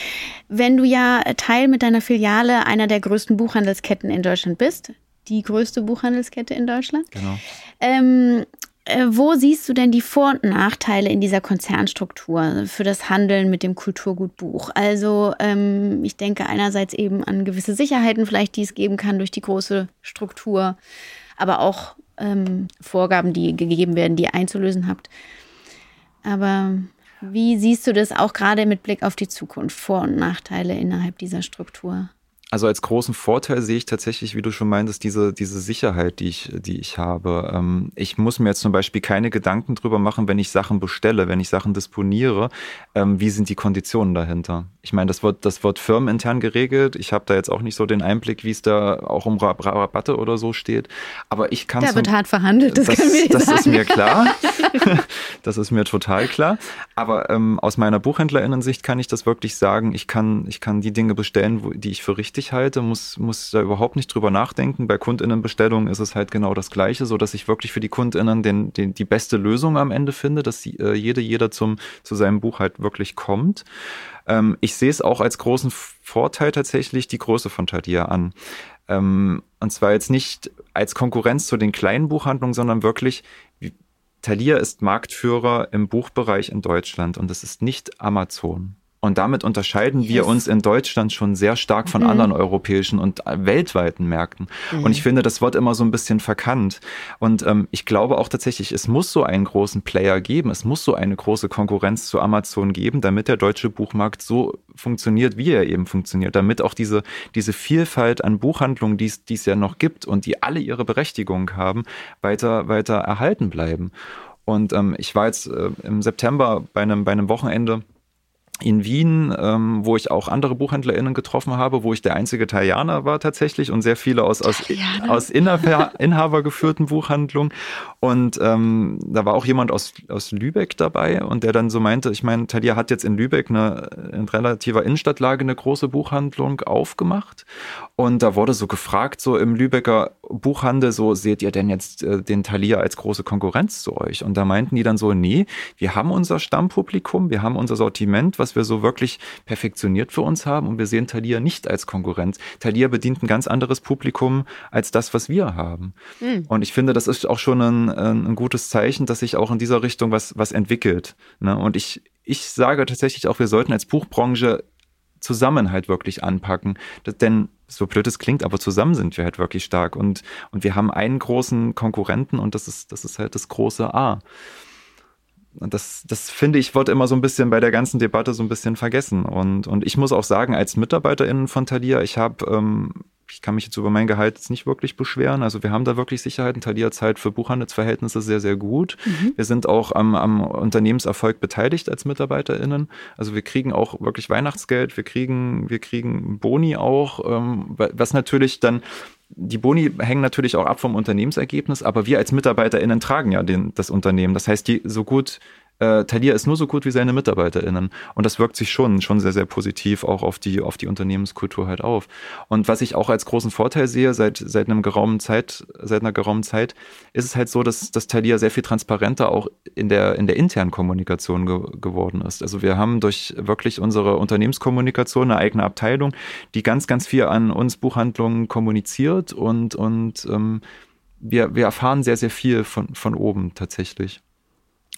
wenn du ja Teil mit deiner Filiale einer der größten Buchhandelsketten in Deutschland bist, die größte Buchhandelskette in Deutschland. Genau. Ähm, äh, wo siehst du denn die Vor- und Nachteile in dieser Konzernstruktur für das Handeln mit dem Kulturgutbuch? Also ähm, ich denke einerseits eben an gewisse Sicherheiten vielleicht, die es geben kann durch die große Struktur, aber auch ähm, Vorgaben, die gegeben werden, die ihr einzulösen habt. Aber wie siehst du das auch gerade mit Blick auf die Zukunft, Vor- und Nachteile innerhalb dieser Struktur? Also als großen Vorteil sehe ich tatsächlich, wie du schon meintest, diese, diese Sicherheit, die ich, die ich habe. Ähm, ich muss mir jetzt zum Beispiel keine Gedanken drüber machen, wenn ich Sachen bestelle, wenn ich Sachen disponiere, ähm, wie sind die Konditionen dahinter. Ich meine, das wird, das wird firmenintern geregelt. Ich habe da jetzt auch nicht so den Einblick, wie es da auch um Rabatte oder so steht. Aber ich kann. Da wird hart verhandelt, das, das können wir Das sagen. ist mir klar. das ist mir total klar. Aber ähm, aus meiner Buchhändlerinnensicht kann ich das wirklich sagen. Ich kann, ich kann die Dinge bestellen, die ich für richtig richtig halte, muss, muss da überhaupt nicht drüber nachdenken. Bei KundInnenbestellungen ist es halt genau das Gleiche, so dass ich wirklich für die KundInnen den, den, die beste Lösung am Ende finde, dass die, äh, jede, jeder zum, zu seinem Buch halt wirklich kommt. Ähm, ich sehe es auch als großen Vorteil tatsächlich die Größe von Tadia an. Ähm, und zwar jetzt nicht als Konkurrenz zu den kleinen Buchhandlungen, sondern wirklich, Thalia ist Marktführer im Buchbereich in Deutschland und es ist nicht Amazon. Und damit unterscheiden yes. wir uns in Deutschland schon sehr stark von mhm. anderen europäischen und weltweiten Märkten. Mhm. Und ich finde, das wird immer so ein bisschen verkannt. Und ähm, ich glaube auch tatsächlich, es muss so einen großen Player geben, es muss so eine große Konkurrenz zu Amazon geben, damit der deutsche Buchmarkt so funktioniert, wie er eben funktioniert, damit auch diese, diese Vielfalt an Buchhandlungen, die es ja noch gibt und die alle ihre Berechtigung haben, weiter, weiter erhalten bleiben. Und ähm, ich war jetzt äh, im September bei einem, bei einem Wochenende in Wien, ähm, wo ich auch andere BuchhändlerInnen getroffen habe, wo ich der einzige Talianer war tatsächlich und sehr viele aus, aus, aus inhabergeführten Buchhandlungen. Und ähm, da war auch jemand aus, aus Lübeck dabei und der dann so meinte, ich meine, Thalia hat jetzt in Lübeck eine in relativer Innenstadtlage eine große Buchhandlung aufgemacht. Und da wurde so gefragt, so im Lübecker Buchhandel, so seht ihr denn jetzt äh, den Thalia als große Konkurrenz zu euch? Und da meinten die dann so, nee, wir haben unser Stammpublikum, wir haben unser Sortiment, was wir so wirklich perfektioniert für uns haben und wir sehen Thalia nicht als Konkurrenz. Thalia bedient ein ganz anderes Publikum als das, was wir haben. Mhm. Und ich finde, das ist auch schon ein, ein gutes Zeichen, dass sich auch in dieser Richtung was, was entwickelt. Ne? Und ich, ich sage tatsächlich auch, wir sollten als Buchbranche zusammen halt wirklich anpacken. Denn so blöd es klingt, aber zusammen sind wir halt wirklich stark. Und, und wir haben einen großen Konkurrenten und das ist, das ist halt das große A. Das, das finde ich, wird immer so ein bisschen bei der ganzen Debatte so ein bisschen vergessen. Und, und ich muss auch sagen, als MitarbeiterInnen von Thalia, ich habe ähm, ich kann mich jetzt über mein Gehalt jetzt nicht wirklich beschweren. Also wir haben da wirklich Sicherheiten. Thalia zahlt für Buchhandelsverhältnisse sehr, sehr gut. Mhm. Wir sind auch am, am Unternehmenserfolg beteiligt als MitarbeiterInnen. Also wir kriegen auch wirklich Weihnachtsgeld, wir kriegen, wir kriegen Boni auch, ähm, was natürlich dann die Boni hängen natürlich auch ab vom Unternehmensergebnis, aber wir als MitarbeiterInnen tragen ja den, das Unternehmen. Das heißt, die so gut äh, Thalia ist nur so gut wie seine MitarbeiterInnen. Und das wirkt sich schon, schon sehr, sehr positiv auch auf die, auf die Unternehmenskultur halt auf. Und was ich auch als großen Vorteil sehe, seit, seit einem geraumen Zeit, seit einer geraumen Zeit, ist es halt so, dass, dass Thalia sehr viel transparenter auch in der, in der internen Kommunikation ge geworden ist. Also wir haben durch wirklich unsere Unternehmenskommunikation eine eigene Abteilung, die ganz, ganz viel an uns Buchhandlungen kommuniziert und, und ähm, wir, wir erfahren sehr, sehr viel von, von oben tatsächlich.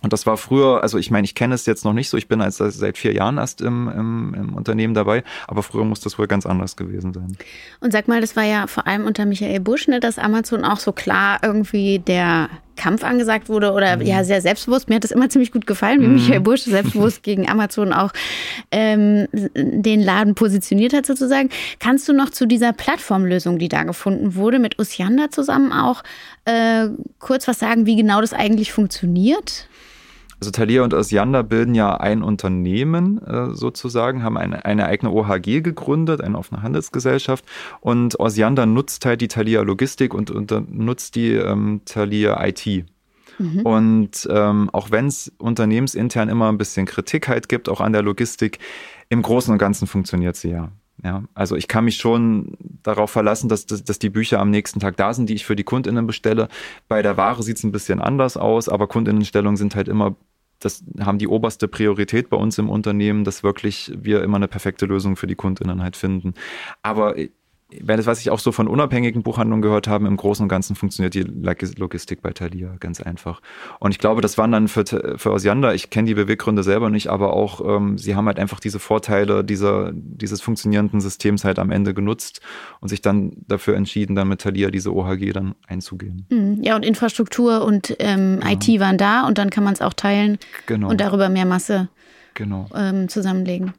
Und das war früher, also ich meine, ich kenne es jetzt noch nicht so, ich bin als seit vier Jahren erst im, im, im, Unternehmen dabei, aber früher muss das wohl ganz anders gewesen sein. Und sag mal, das war ja vor allem unter Michael Busch, ne, dass Amazon auch so klar irgendwie der Kampf angesagt wurde oder mhm. ja sehr selbstbewusst. Mir hat das immer ziemlich gut gefallen, wie mhm. Michael Busch selbstbewusst gegen Amazon auch ähm, den Laden positioniert hat sozusagen. Kannst du noch zu dieser Plattformlösung, die da gefunden wurde, mit Usianda zusammen auch äh, kurz was sagen, wie genau das eigentlich funktioniert? Also Thalia und Osiander bilden ja ein Unternehmen äh, sozusagen, haben eine, eine eigene OHG gegründet, eine offene Handelsgesellschaft. Und Osiander nutzt halt die Thalia Logistik und, und nutzt die ähm, Thalia IT. Mhm. Und ähm, auch wenn es unternehmensintern immer ein bisschen Kritik halt gibt, auch an der Logistik, im Großen und Ganzen funktioniert sie ja. Ja, also ich kann mich schon darauf verlassen, dass, dass, dass die Bücher am nächsten Tag da sind, die ich für die KundInnen bestelle. Bei der Ware sieht es ein bisschen anders aus, aber KundInnenstellungen sind halt immer das haben die oberste Priorität bei uns im Unternehmen, dass wirklich wir immer eine perfekte Lösung für die Kundinnen halt finden. Aber wenn das, was ich auch so von unabhängigen Buchhandlungen gehört habe, im Großen und Ganzen funktioniert die Logistik bei Thalia ganz einfach. Und ich glaube, das waren dann für, für Osiander, ich kenne die Beweggründe selber nicht, aber auch, ähm, sie haben halt einfach diese Vorteile dieser, dieses funktionierenden Systems halt am Ende genutzt und sich dann dafür entschieden, dann mit Thalia diese OHG dann einzugehen. Hm, ja, und Infrastruktur und ähm, genau. IT waren da und dann kann man es auch teilen genau. und darüber mehr Masse genau. ähm, zusammenlegen.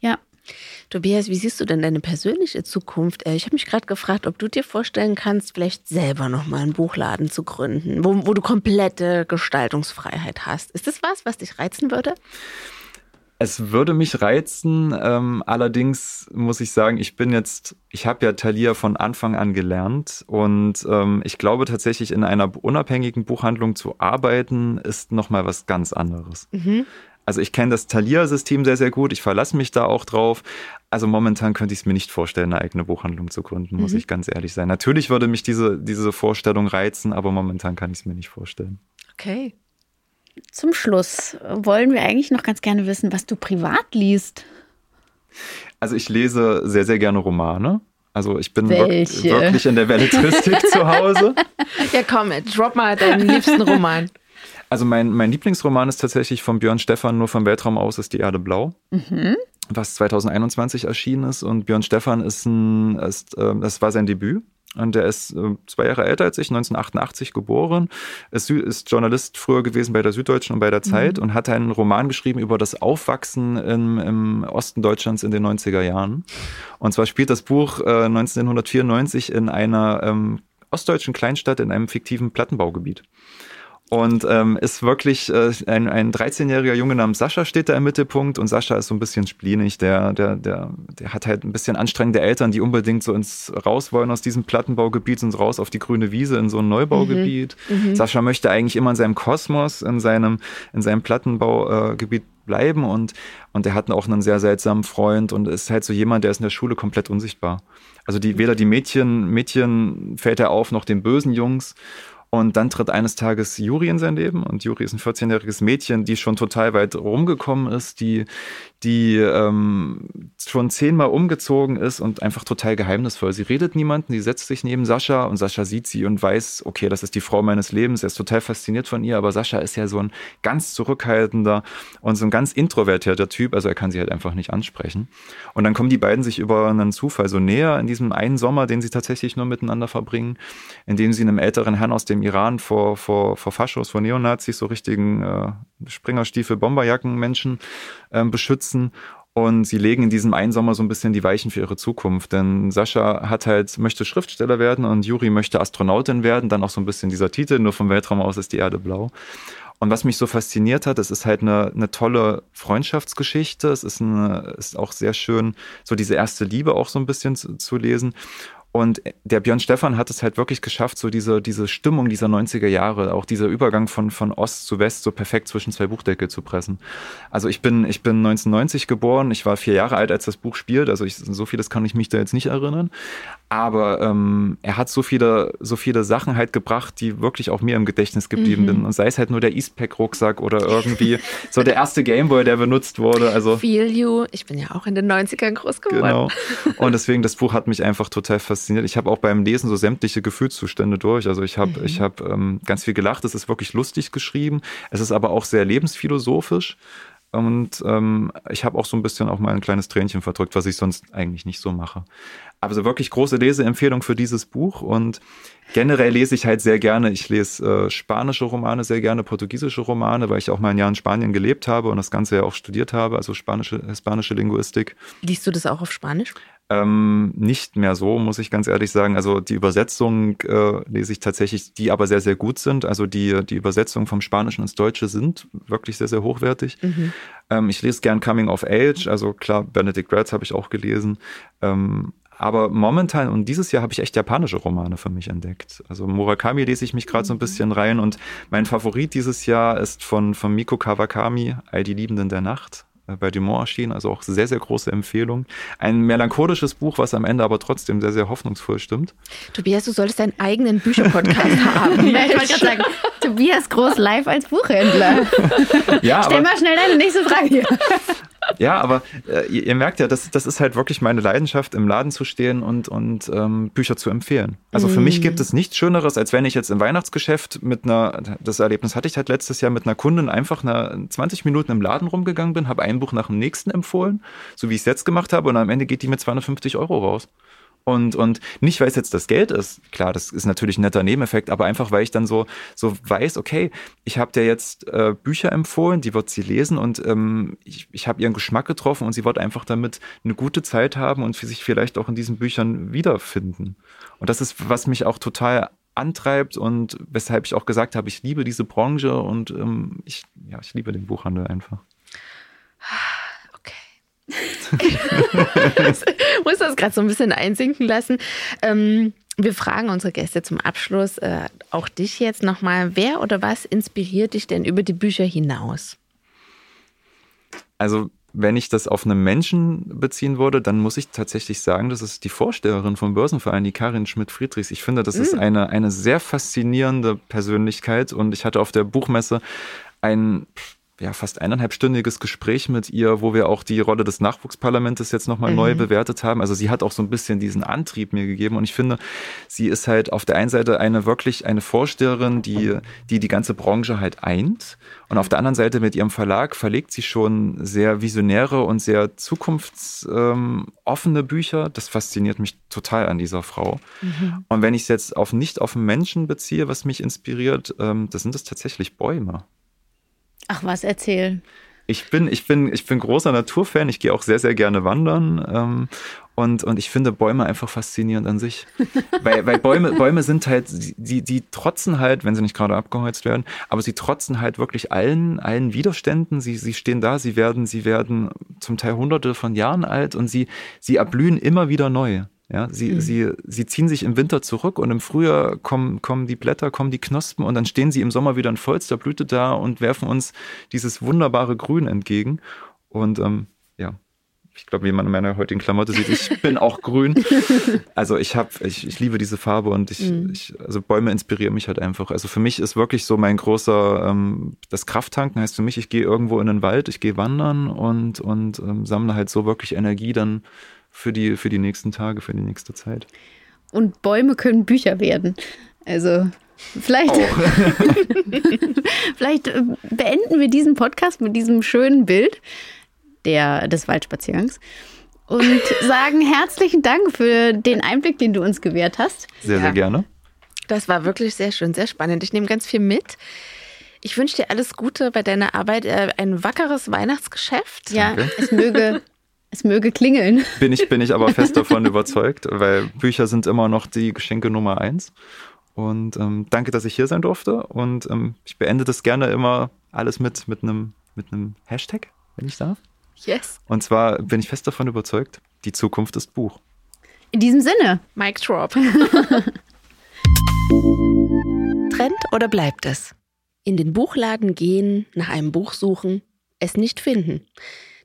Ja, Tobias, wie siehst du denn deine persönliche Zukunft? Äh, ich habe mich gerade gefragt, ob du dir vorstellen kannst, vielleicht selber nochmal einen Buchladen zu gründen, wo, wo du komplette Gestaltungsfreiheit hast. Ist das was, was dich reizen würde? Es würde mich reizen, ähm, allerdings muss ich sagen, ich bin jetzt, ich habe ja Thalia von Anfang an gelernt und ähm, ich glaube tatsächlich in einer unabhängigen Buchhandlung zu arbeiten ist nochmal was ganz anderes. Mhm. Also ich kenne das Thalia-System sehr, sehr gut. Ich verlasse mich da auch drauf. Also momentan könnte ich es mir nicht vorstellen, eine eigene Buchhandlung zu gründen, muss mhm. ich ganz ehrlich sein. Natürlich würde mich diese, diese Vorstellung reizen, aber momentan kann ich es mir nicht vorstellen. Okay. Zum Schluss wollen wir eigentlich noch ganz gerne wissen, was du privat liest. Also ich lese sehr, sehr gerne Romane. Also ich bin Welche? wirklich in der Belletristik zu Hause. Ja, komm, drop mal deinen liebsten Roman. Also mein, mein Lieblingsroman ist tatsächlich von Björn Stefan, nur vom Weltraum aus ist die Erde blau. Mhm. Was 2021 erschienen ist. Und Björn Stefan ist ein, ist, äh, das war sein Debüt. Und er ist äh, zwei Jahre älter als ich, 1988 geboren, ist, ist Journalist früher gewesen bei der Süddeutschen und bei der Zeit mhm. und hat einen Roman geschrieben über das Aufwachsen im, im Osten Deutschlands in den 90er Jahren. Und zwar spielt das Buch äh, 1994 in einer ähm, ostdeutschen Kleinstadt in einem fiktiven Plattenbaugebiet. Und ähm, ist wirklich äh, ein, ein 13-jähriger Junge namens Sascha steht da im Mittelpunkt und Sascha ist so ein bisschen splienig, der, der, der, der hat halt ein bisschen anstrengende Eltern, die unbedingt so ins raus wollen aus diesem Plattenbaugebiet und raus auf die grüne Wiese in so ein Neubaugebiet. Mhm. Mhm. Sascha möchte eigentlich immer in seinem Kosmos, in seinem, in seinem Plattenbaugebiet äh, bleiben und, und er hat auch einen sehr seltsamen Freund und ist halt so jemand, der ist in der Schule komplett unsichtbar. Also die, weder die Mädchen, Mädchen fällt er auf, noch den bösen Jungs. Und dann tritt eines Tages Juri in sein Leben. Und Juri ist ein 14-jähriges Mädchen, die schon total weit rumgekommen ist, die, die ähm, schon zehnmal umgezogen ist und einfach total geheimnisvoll. Sie redet niemanden, sie setzt sich neben Sascha und Sascha sieht sie und weiß, okay, das ist die Frau meines Lebens. Er ist total fasziniert von ihr, aber Sascha ist ja so ein ganz zurückhaltender und so ein ganz introvertierter Typ, also er kann sie halt einfach nicht ansprechen. Und dann kommen die beiden sich über einen Zufall so näher in diesem einen Sommer, den sie tatsächlich nur miteinander verbringen, indem sie einem älteren Herrn aus dem Iran vor, vor, vor Faschos, vor Neonazis, so richtigen äh, Springerstiefel, Bomberjacken Menschen äh, beschützen. Und sie legen in diesem einen Sommer so ein bisschen die Weichen für ihre Zukunft. Denn Sascha hat halt, möchte Schriftsteller werden und Juri möchte Astronautin werden. Dann auch so ein bisschen dieser Titel, nur vom Weltraum aus ist die Erde blau. Und was mich so fasziniert hat, es ist halt eine, eine tolle Freundschaftsgeschichte. Es ist, eine, ist auch sehr schön, so diese erste Liebe auch so ein bisschen zu, zu lesen. Und der Björn Stefan hat es halt wirklich geschafft, so diese, diese Stimmung dieser 90er Jahre, auch dieser Übergang von, von Ost zu West so perfekt zwischen zwei Buchdeckel zu pressen. Also ich bin, ich bin 1990 geboren, ich war vier Jahre alt, als das Buch spielt, also ich, so vieles kann ich mich da jetzt nicht erinnern. Aber ähm, er hat so viele, so viele Sachen halt gebracht, die wirklich auch mir im Gedächtnis geblieben mhm. sind. Und sei es halt nur der Eastpack-Rucksack oder irgendwie so der erste Gameboy, der benutzt wurde. Also, Feel you. Ich bin ja auch in den 90ern groß geworden. Genau. Und deswegen, das Buch hat mich einfach total fasziniert. Ich habe auch beim Lesen so sämtliche Gefühlszustände durch. Also ich habe mhm. ich hab, ähm, ganz viel gelacht. Es ist wirklich lustig geschrieben. Es ist aber auch sehr lebensphilosophisch. Und ähm, ich habe auch so ein bisschen auch mal ein kleines Tränchen verdrückt, was ich sonst eigentlich nicht so mache. Also wirklich große Leseempfehlung für dieses Buch und generell lese ich halt sehr gerne. Ich lese äh, spanische Romane sehr gerne, portugiesische Romane, weil ich auch mal ein Jahr in Spanien gelebt habe und das Ganze ja auch studiert habe, also spanische, hispanische Linguistik. Liest du das auch auf Spanisch? Ähm, nicht mehr so, muss ich ganz ehrlich sagen. Also die Übersetzung äh, lese ich tatsächlich, die aber sehr, sehr gut sind. Also die, die Übersetzungen vom Spanischen ins Deutsche sind wirklich sehr, sehr hochwertig. Mhm. Ähm, ich lese gern Coming of Age, also klar, Benedict Bratz habe ich auch gelesen. Ähm, aber momentan und dieses Jahr habe ich echt japanische Romane für mich entdeckt. Also Murakami lese ich mich gerade so ein mhm. bisschen rein und mein Favorit dieses Jahr ist von, von Miko Kawakami, All die Liebenden der Nacht. Äh, bei Dumont erschienen, also auch sehr, sehr große Empfehlung. Ein melancholisches Buch, was am Ende aber trotzdem sehr, sehr hoffnungsvoll stimmt. Tobias, du solltest deinen eigenen Bücherpodcast haben. ja, ich wollte gerade sagen, Tobias Groß live als Buchhändler. Ja, Stell mal schnell deine nächste Frage hier. Ja, aber äh, ihr, ihr, merkt ja, das, das ist halt wirklich meine Leidenschaft, im Laden zu stehen und, und ähm, Bücher zu empfehlen. Also für mm. mich gibt es nichts Schöneres, als wenn ich jetzt im Weihnachtsgeschäft mit einer, das Erlebnis hatte ich halt letztes Jahr mit einer Kundin einfach eine 20 Minuten im Laden rumgegangen bin, habe ein Buch nach dem nächsten empfohlen, so wie ich es jetzt gemacht habe, und am Ende geht die mit 250 Euro raus. Und, und nicht, weil es jetzt das Geld ist, klar, das ist natürlich ein netter Nebeneffekt, aber einfach, weil ich dann so, so weiß, okay, ich habe dir jetzt äh, Bücher empfohlen, die wird sie lesen und ähm, ich, ich habe ihren Geschmack getroffen und sie wird einfach damit eine gute Zeit haben und sich vielleicht auch in diesen Büchern wiederfinden. Und das ist, was mich auch total antreibt und weshalb ich auch gesagt habe, ich liebe diese Branche und ähm, ich, ja, ich liebe den Buchhandel einfach. muss das gerade so ein bisschen einsinken lassen. Ähm, wir fragen unsere Gäste zum Abschluss, äh, auch dich jetzt nochmal, wer oder was inspiriert dich denn über die Bücher hinaus? Also wenn ich das auf einen Menschen beziehen würde, dann muss ich tatsächlich sagen, das ist die Vorstellerin vom Börsenverein, die Karin Schmidt-Friedrichs. Ich finde, das mm. ist eine, eine sehr faszinierende Persönlichkeit und ich hatte auf der Buchmesse ein ja, fast eineinhalbstündiges Gespräch mit ihr, wo wir auch die Rolle des Nachwuchsparlamentes jetzt nochmal mhm. neu bewertet haben. Also sie hat auch so ein bisschen diesen Antrieb mir gegeben und ich finde, sie ist halt auf der einen Seite eine wirklich eine Vorsteherin, die die, die ganze Branche halt eint und auf der anderen Seite mit ihrem Verlag verlegt sie schon sehr visionäre und sehr zukunftsoffene Bücher. Das fasziniert mich total an dieser Frau. Mhm. Und wenn ich es jetzt auf nicht auf einen Menschen beziehe, was mich inspiriert, ähm, das sind es tatsächlich Bäume. Ach was, erzähl. Ich bin, ich bin, ich bin großer Naturfan. Ich gehe auch sehr, sehr gerne wandern. Ähm, und, und ich finde Bäume einfach faszinierend an sich. weil, weil Bäume, Bäume sind halt, die, die trotzen halt, wenn sie nicht gerade abgeholzt werden, aber sie trotzen halt wirklich allen, allen Widerständen. Sie, sie stehen da, sie werden, sie werden zum Teil hunderte von Jahren alt und sie, sie erblühen immer wieder neu. Ja, sie, mhm. sie, sie ziehen sich im Winter zurück und im Frühjahr kommen, kommen die Blätter, kommen die Knospen und dann stehen sie im Sommer wieder in vollster Blüte da und werfen uns dieses wunderbare Grün entgegen. Und ähm, ja, ich glaube, wie man in meiner heutigen Klamotte sieht, ich bin auch grün. Also ich habe, ich, ich liebe diese Farbe und ich, mhm. ich, also Bäume inspirieren mich halt einfach. Also für mich ist wirklich so mein großer, ähm, das Krafttanken heißt für mich, ich gehe irgendwo in den Wald, ich gehe wandern und, und ähm, sammle halt so wirklich Energie dann für die, für die nächsten Tage, für die nächste Zeit. Und Bäume können Bücher werden. Also vielleicht, vielleicht äh, beenden wir diesen Podcast mit diesem schönen Bild der, des Waldspaziergangs und sagen herzlichen Dank für den Einblick, den du uns gewährt hast. Sehr, ja. sehr gerne. Das war wirklich sehr schön, sehr spannend. Ich nehme ganz viel mit. Ich wünsche dir alles Gute bei deiner Arbeit, äh, ein wackeres Weihnachtsgeschäft. Ja, Danke. es möge Es möge klingeln. Bin ich, bin ich aber fest davon überzeugt, weil Bücher sind immer noch die Geschenke Nummer eins. Und ähm, danke, dass ich hier sein durfte. Und ähm, ich beende das gerne immer alles mit, mit, einem, mit einem Hashtag, wenn ich darf. Yes. Und zwar bin ich fest davon überzeugt, die Zukunft ist Buch. In diesem Sinne. Mike Drop. Trend oder bleibt es? In den Buchladen gehen, nach einem Buch suchen, es nicht finden.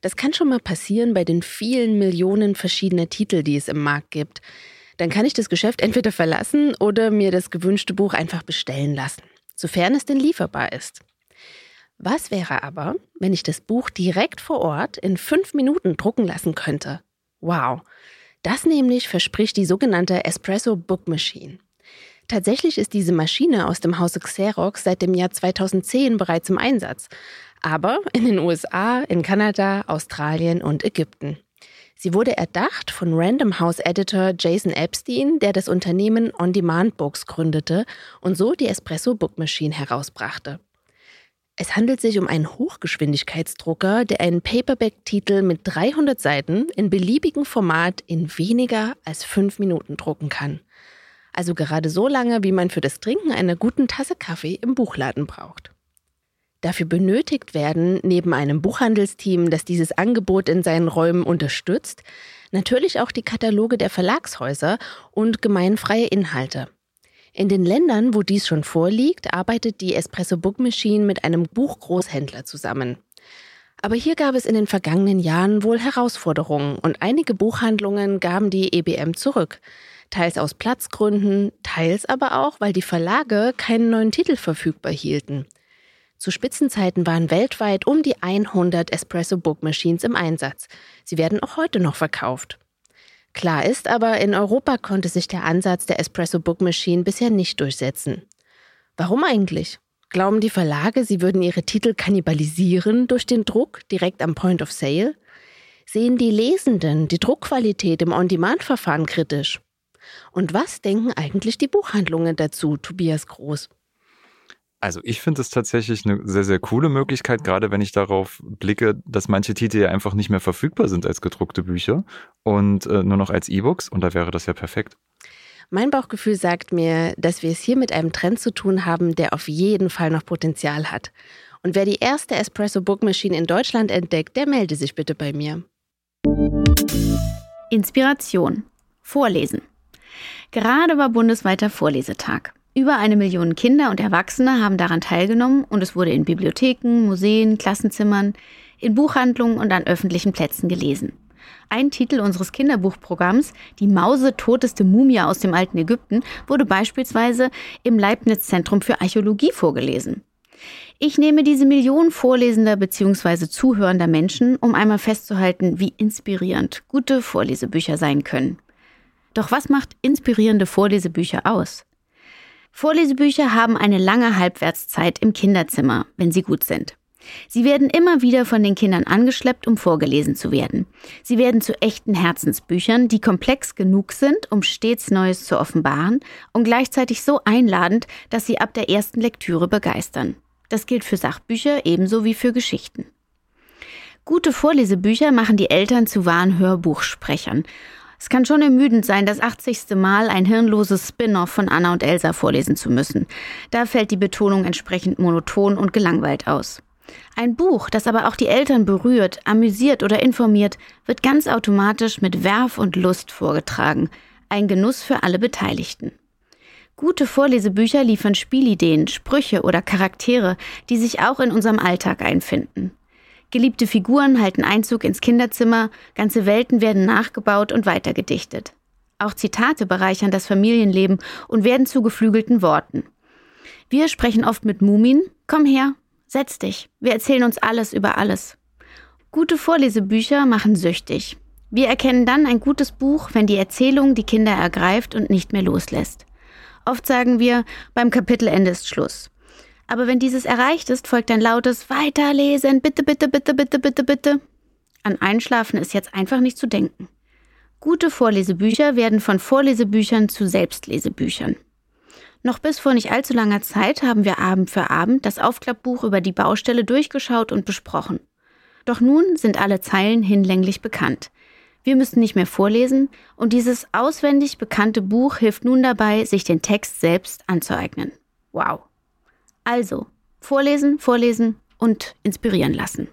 Das kann schon mal passieren bei den vielen Millionen verschiedener Titel, die es im Markt gibt. Dann kann ich das Geschäft entweder verlassen oder mir das gewünschte Buch einfach bestellen lassen, sofern es denn lieferbar ist. Was wäre aber, wenn ich das Buch direkt vor Ort in fünf Minuten drucken lassen könnte? Wow. Das nämlich verspricht die sogenannte Espresso Book Machine. Tatsächlich ist diese Maschine aus dem Hause Xerox seit dem Jahr 2010 bereits im Einsatz aber in den USA, in Kanada, Australien und Ägypten. Sie wurde erdacht von Random House Editor Jason Epstein, der das Unternehmen On Demand Books gründete und so die Espresso Book Machine herausbrachte. Es handelt sich um einen Hochgeschwindigkeitsdrucker, der einen Paperback-Titel mit 300 Seiten in beliebigem Format in weniger als fünf Minuten drucken kann. Also gerade so lange, wie man für das Trinken einer guten Tasse Kaffee im Buchladen braucht. Dafür benötigt werden, neben einem Buchhandelsteam, das dieses Angebot in seinen Räumen unterstützt, natürlich auch die Kataloge der Verlagshäuser und gemeinfreie Inhalte. In den Ländern, wo dies schon vorliegt, arbeitet die Espresso Book Machine mit einem Buchgroßhändler zusammen. Aber hier gab es in den vergangenen Jahren wohl Herausforderungen und einige Buchhandlungen gaben die EBM zurück. Teils aus Platzgründen, teils aber auch, weil die Verlage keinen neuen Titel verfügbar hielten. Zu Spitzenzeiten waren weltweit um die 100 Espresso Book Machines im Einsatz. Sie werden auch heute noch verkauft. Klar ist aber, in Europa konnte sich der Ansatz der Espresso Book Machine bisher nicht durchsetzen. Warum eigentlich? Glauben die Verlage, sie würden ihre Titel kannibalisieren durch den Druck direkt am Point of Sale? Sehen die Lesenden die Druckqualität im On-Demand-Verfahren kritisch? Und was denken eigentlich die Buchhandlungen dazu, Tobias Groß? Also ich finde es tatsächlich eine sehr, sehr coole Möglichkeit, gerade wenn ich darauf blicke, dass manche Titel ja einfach nicht mehr verfügbar sind als gedruckte Bücher und äh, nur noch als E-Books und da wäre das ja perfekt. Mein Bauchgefühl sagt mir, dass wir es hier mit einem Trend zu tun haben, der auf jeden Fall noch Potenzial hat. Und wer die erste Espresso Book Machine in Deutschland entdeckt, der melde sich bitte bei mir. Inspiration. Vorlesen. Gerade war bundesweiter Vorlesetag. Über eine Million Kinder und Erwachsene haben daran teilgenommen und es wurde in Bibliotheken, Museen, Klassenzimmern, in Buchhandlungen und an öffentlichen Plätzen gelesen. Ein Titel unseres Kinderbuchprogramms, Die mausetoteste Mumie aus dem alten Ägypten, wurde beispielsweise im Leibniz-Zentrum für Archäologie vorgelesen. Ich nehme diese Millionen vorlesender bzw. zuhörender Menschen, um einmal festzuhalten, wie inspirierend gute Vorlesebücher sein können. Doch was macht inspirierende Vorlesebücher aus? Vorlesebücher haben eine lange Halbwertszeit im Kinderzimmer, wenn sie gut sind. Sie werden immer wieder von den Kindern angeschleppt, um vorgelesen zu werden. Sie werden zu echten Herzensbüchern, die komplex genug sind, um stets Neues zu offenbaren und gleichzeitig so einladend, dass sie ab der ersten Lektüre begeistern. Das gilt für Sachbücher ebenso wie für Geschichten. Gute Vorlesebücher machen die Eltern zu wahren Hörbuchsprechern es kann schon ermüdend sein, das 80. Mal ein hirnloses Spin-off von Anna und Elsa vorlesen zu müssen. Da fällt die Betonung entsprechend monoton und gelangweilt aus. Ein Buch, das aber auch die Eltern berührt, amüsiert oder informiert, wird ganz automatisch mit Werf und Lust vorgetragen. Ein Genuss für alle Beteiligten. Gute Vorlesebücher liefern Spielideen, Sprüche oder Charaktere, die sich auch in unserem Alltag einfinden. Geliebte Figuren halten Einzug ins Kinderzimmer, ganze Welten werden nachgebaut und weitergedichtet. Auch Zitate bereichern das Familienleben und werden zu geflügelten Worten. Wir sprechen oft mit Mumin, komm her, setz dich, wir erzählen uns alles über alles. Gute Vorlesebücher machen süchtig. Wir erkennen dann ein gutes Buch, wenn die Erzählung die Kinder ergreift und nicht mehr loslässt. Oft sagen wir, beim Kapitelende ist Schluss. Aber wenn dieses erreicht ist, folgt ein lautes Weiterlesen, bitte, bitte, bitte, bitte, bitte, bitte. An Einschlafen ist jetzt einfach nicht zu denken. Gute Vorlesebücher werden von Vorlesebüchern zu Selbstlesebüchern. Noch bis vor nicht allzu langer Zeit haben wir Abend für Abend das Aufklappbuch über die Baustelle durchgeschaut und besprochen. Doch nun sind alle Zeilen hinlänglich bekannt. Wir müssen nicht mehr vorlesen und dieses auswendig bekannte Buch hilft nun dabei, sich den Text selbst anzueignen. Wow. Also, vorlesen, vorlesen und inspirieren lassen.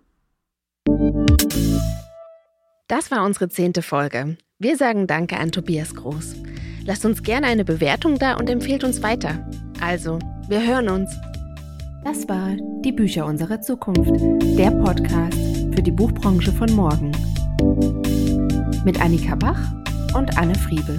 Das war unsere zehnte Folge. Wir sagen Danke an Tobias Groß. Lasst uns gerne eine Bewertung da und empfehlt uns weiter. Also, wir hören uns. Das war Die Bücher unserer Zukunft, der Podcast für die Buchbranche von morgen. Mit Annika Bach und Anne Friebel.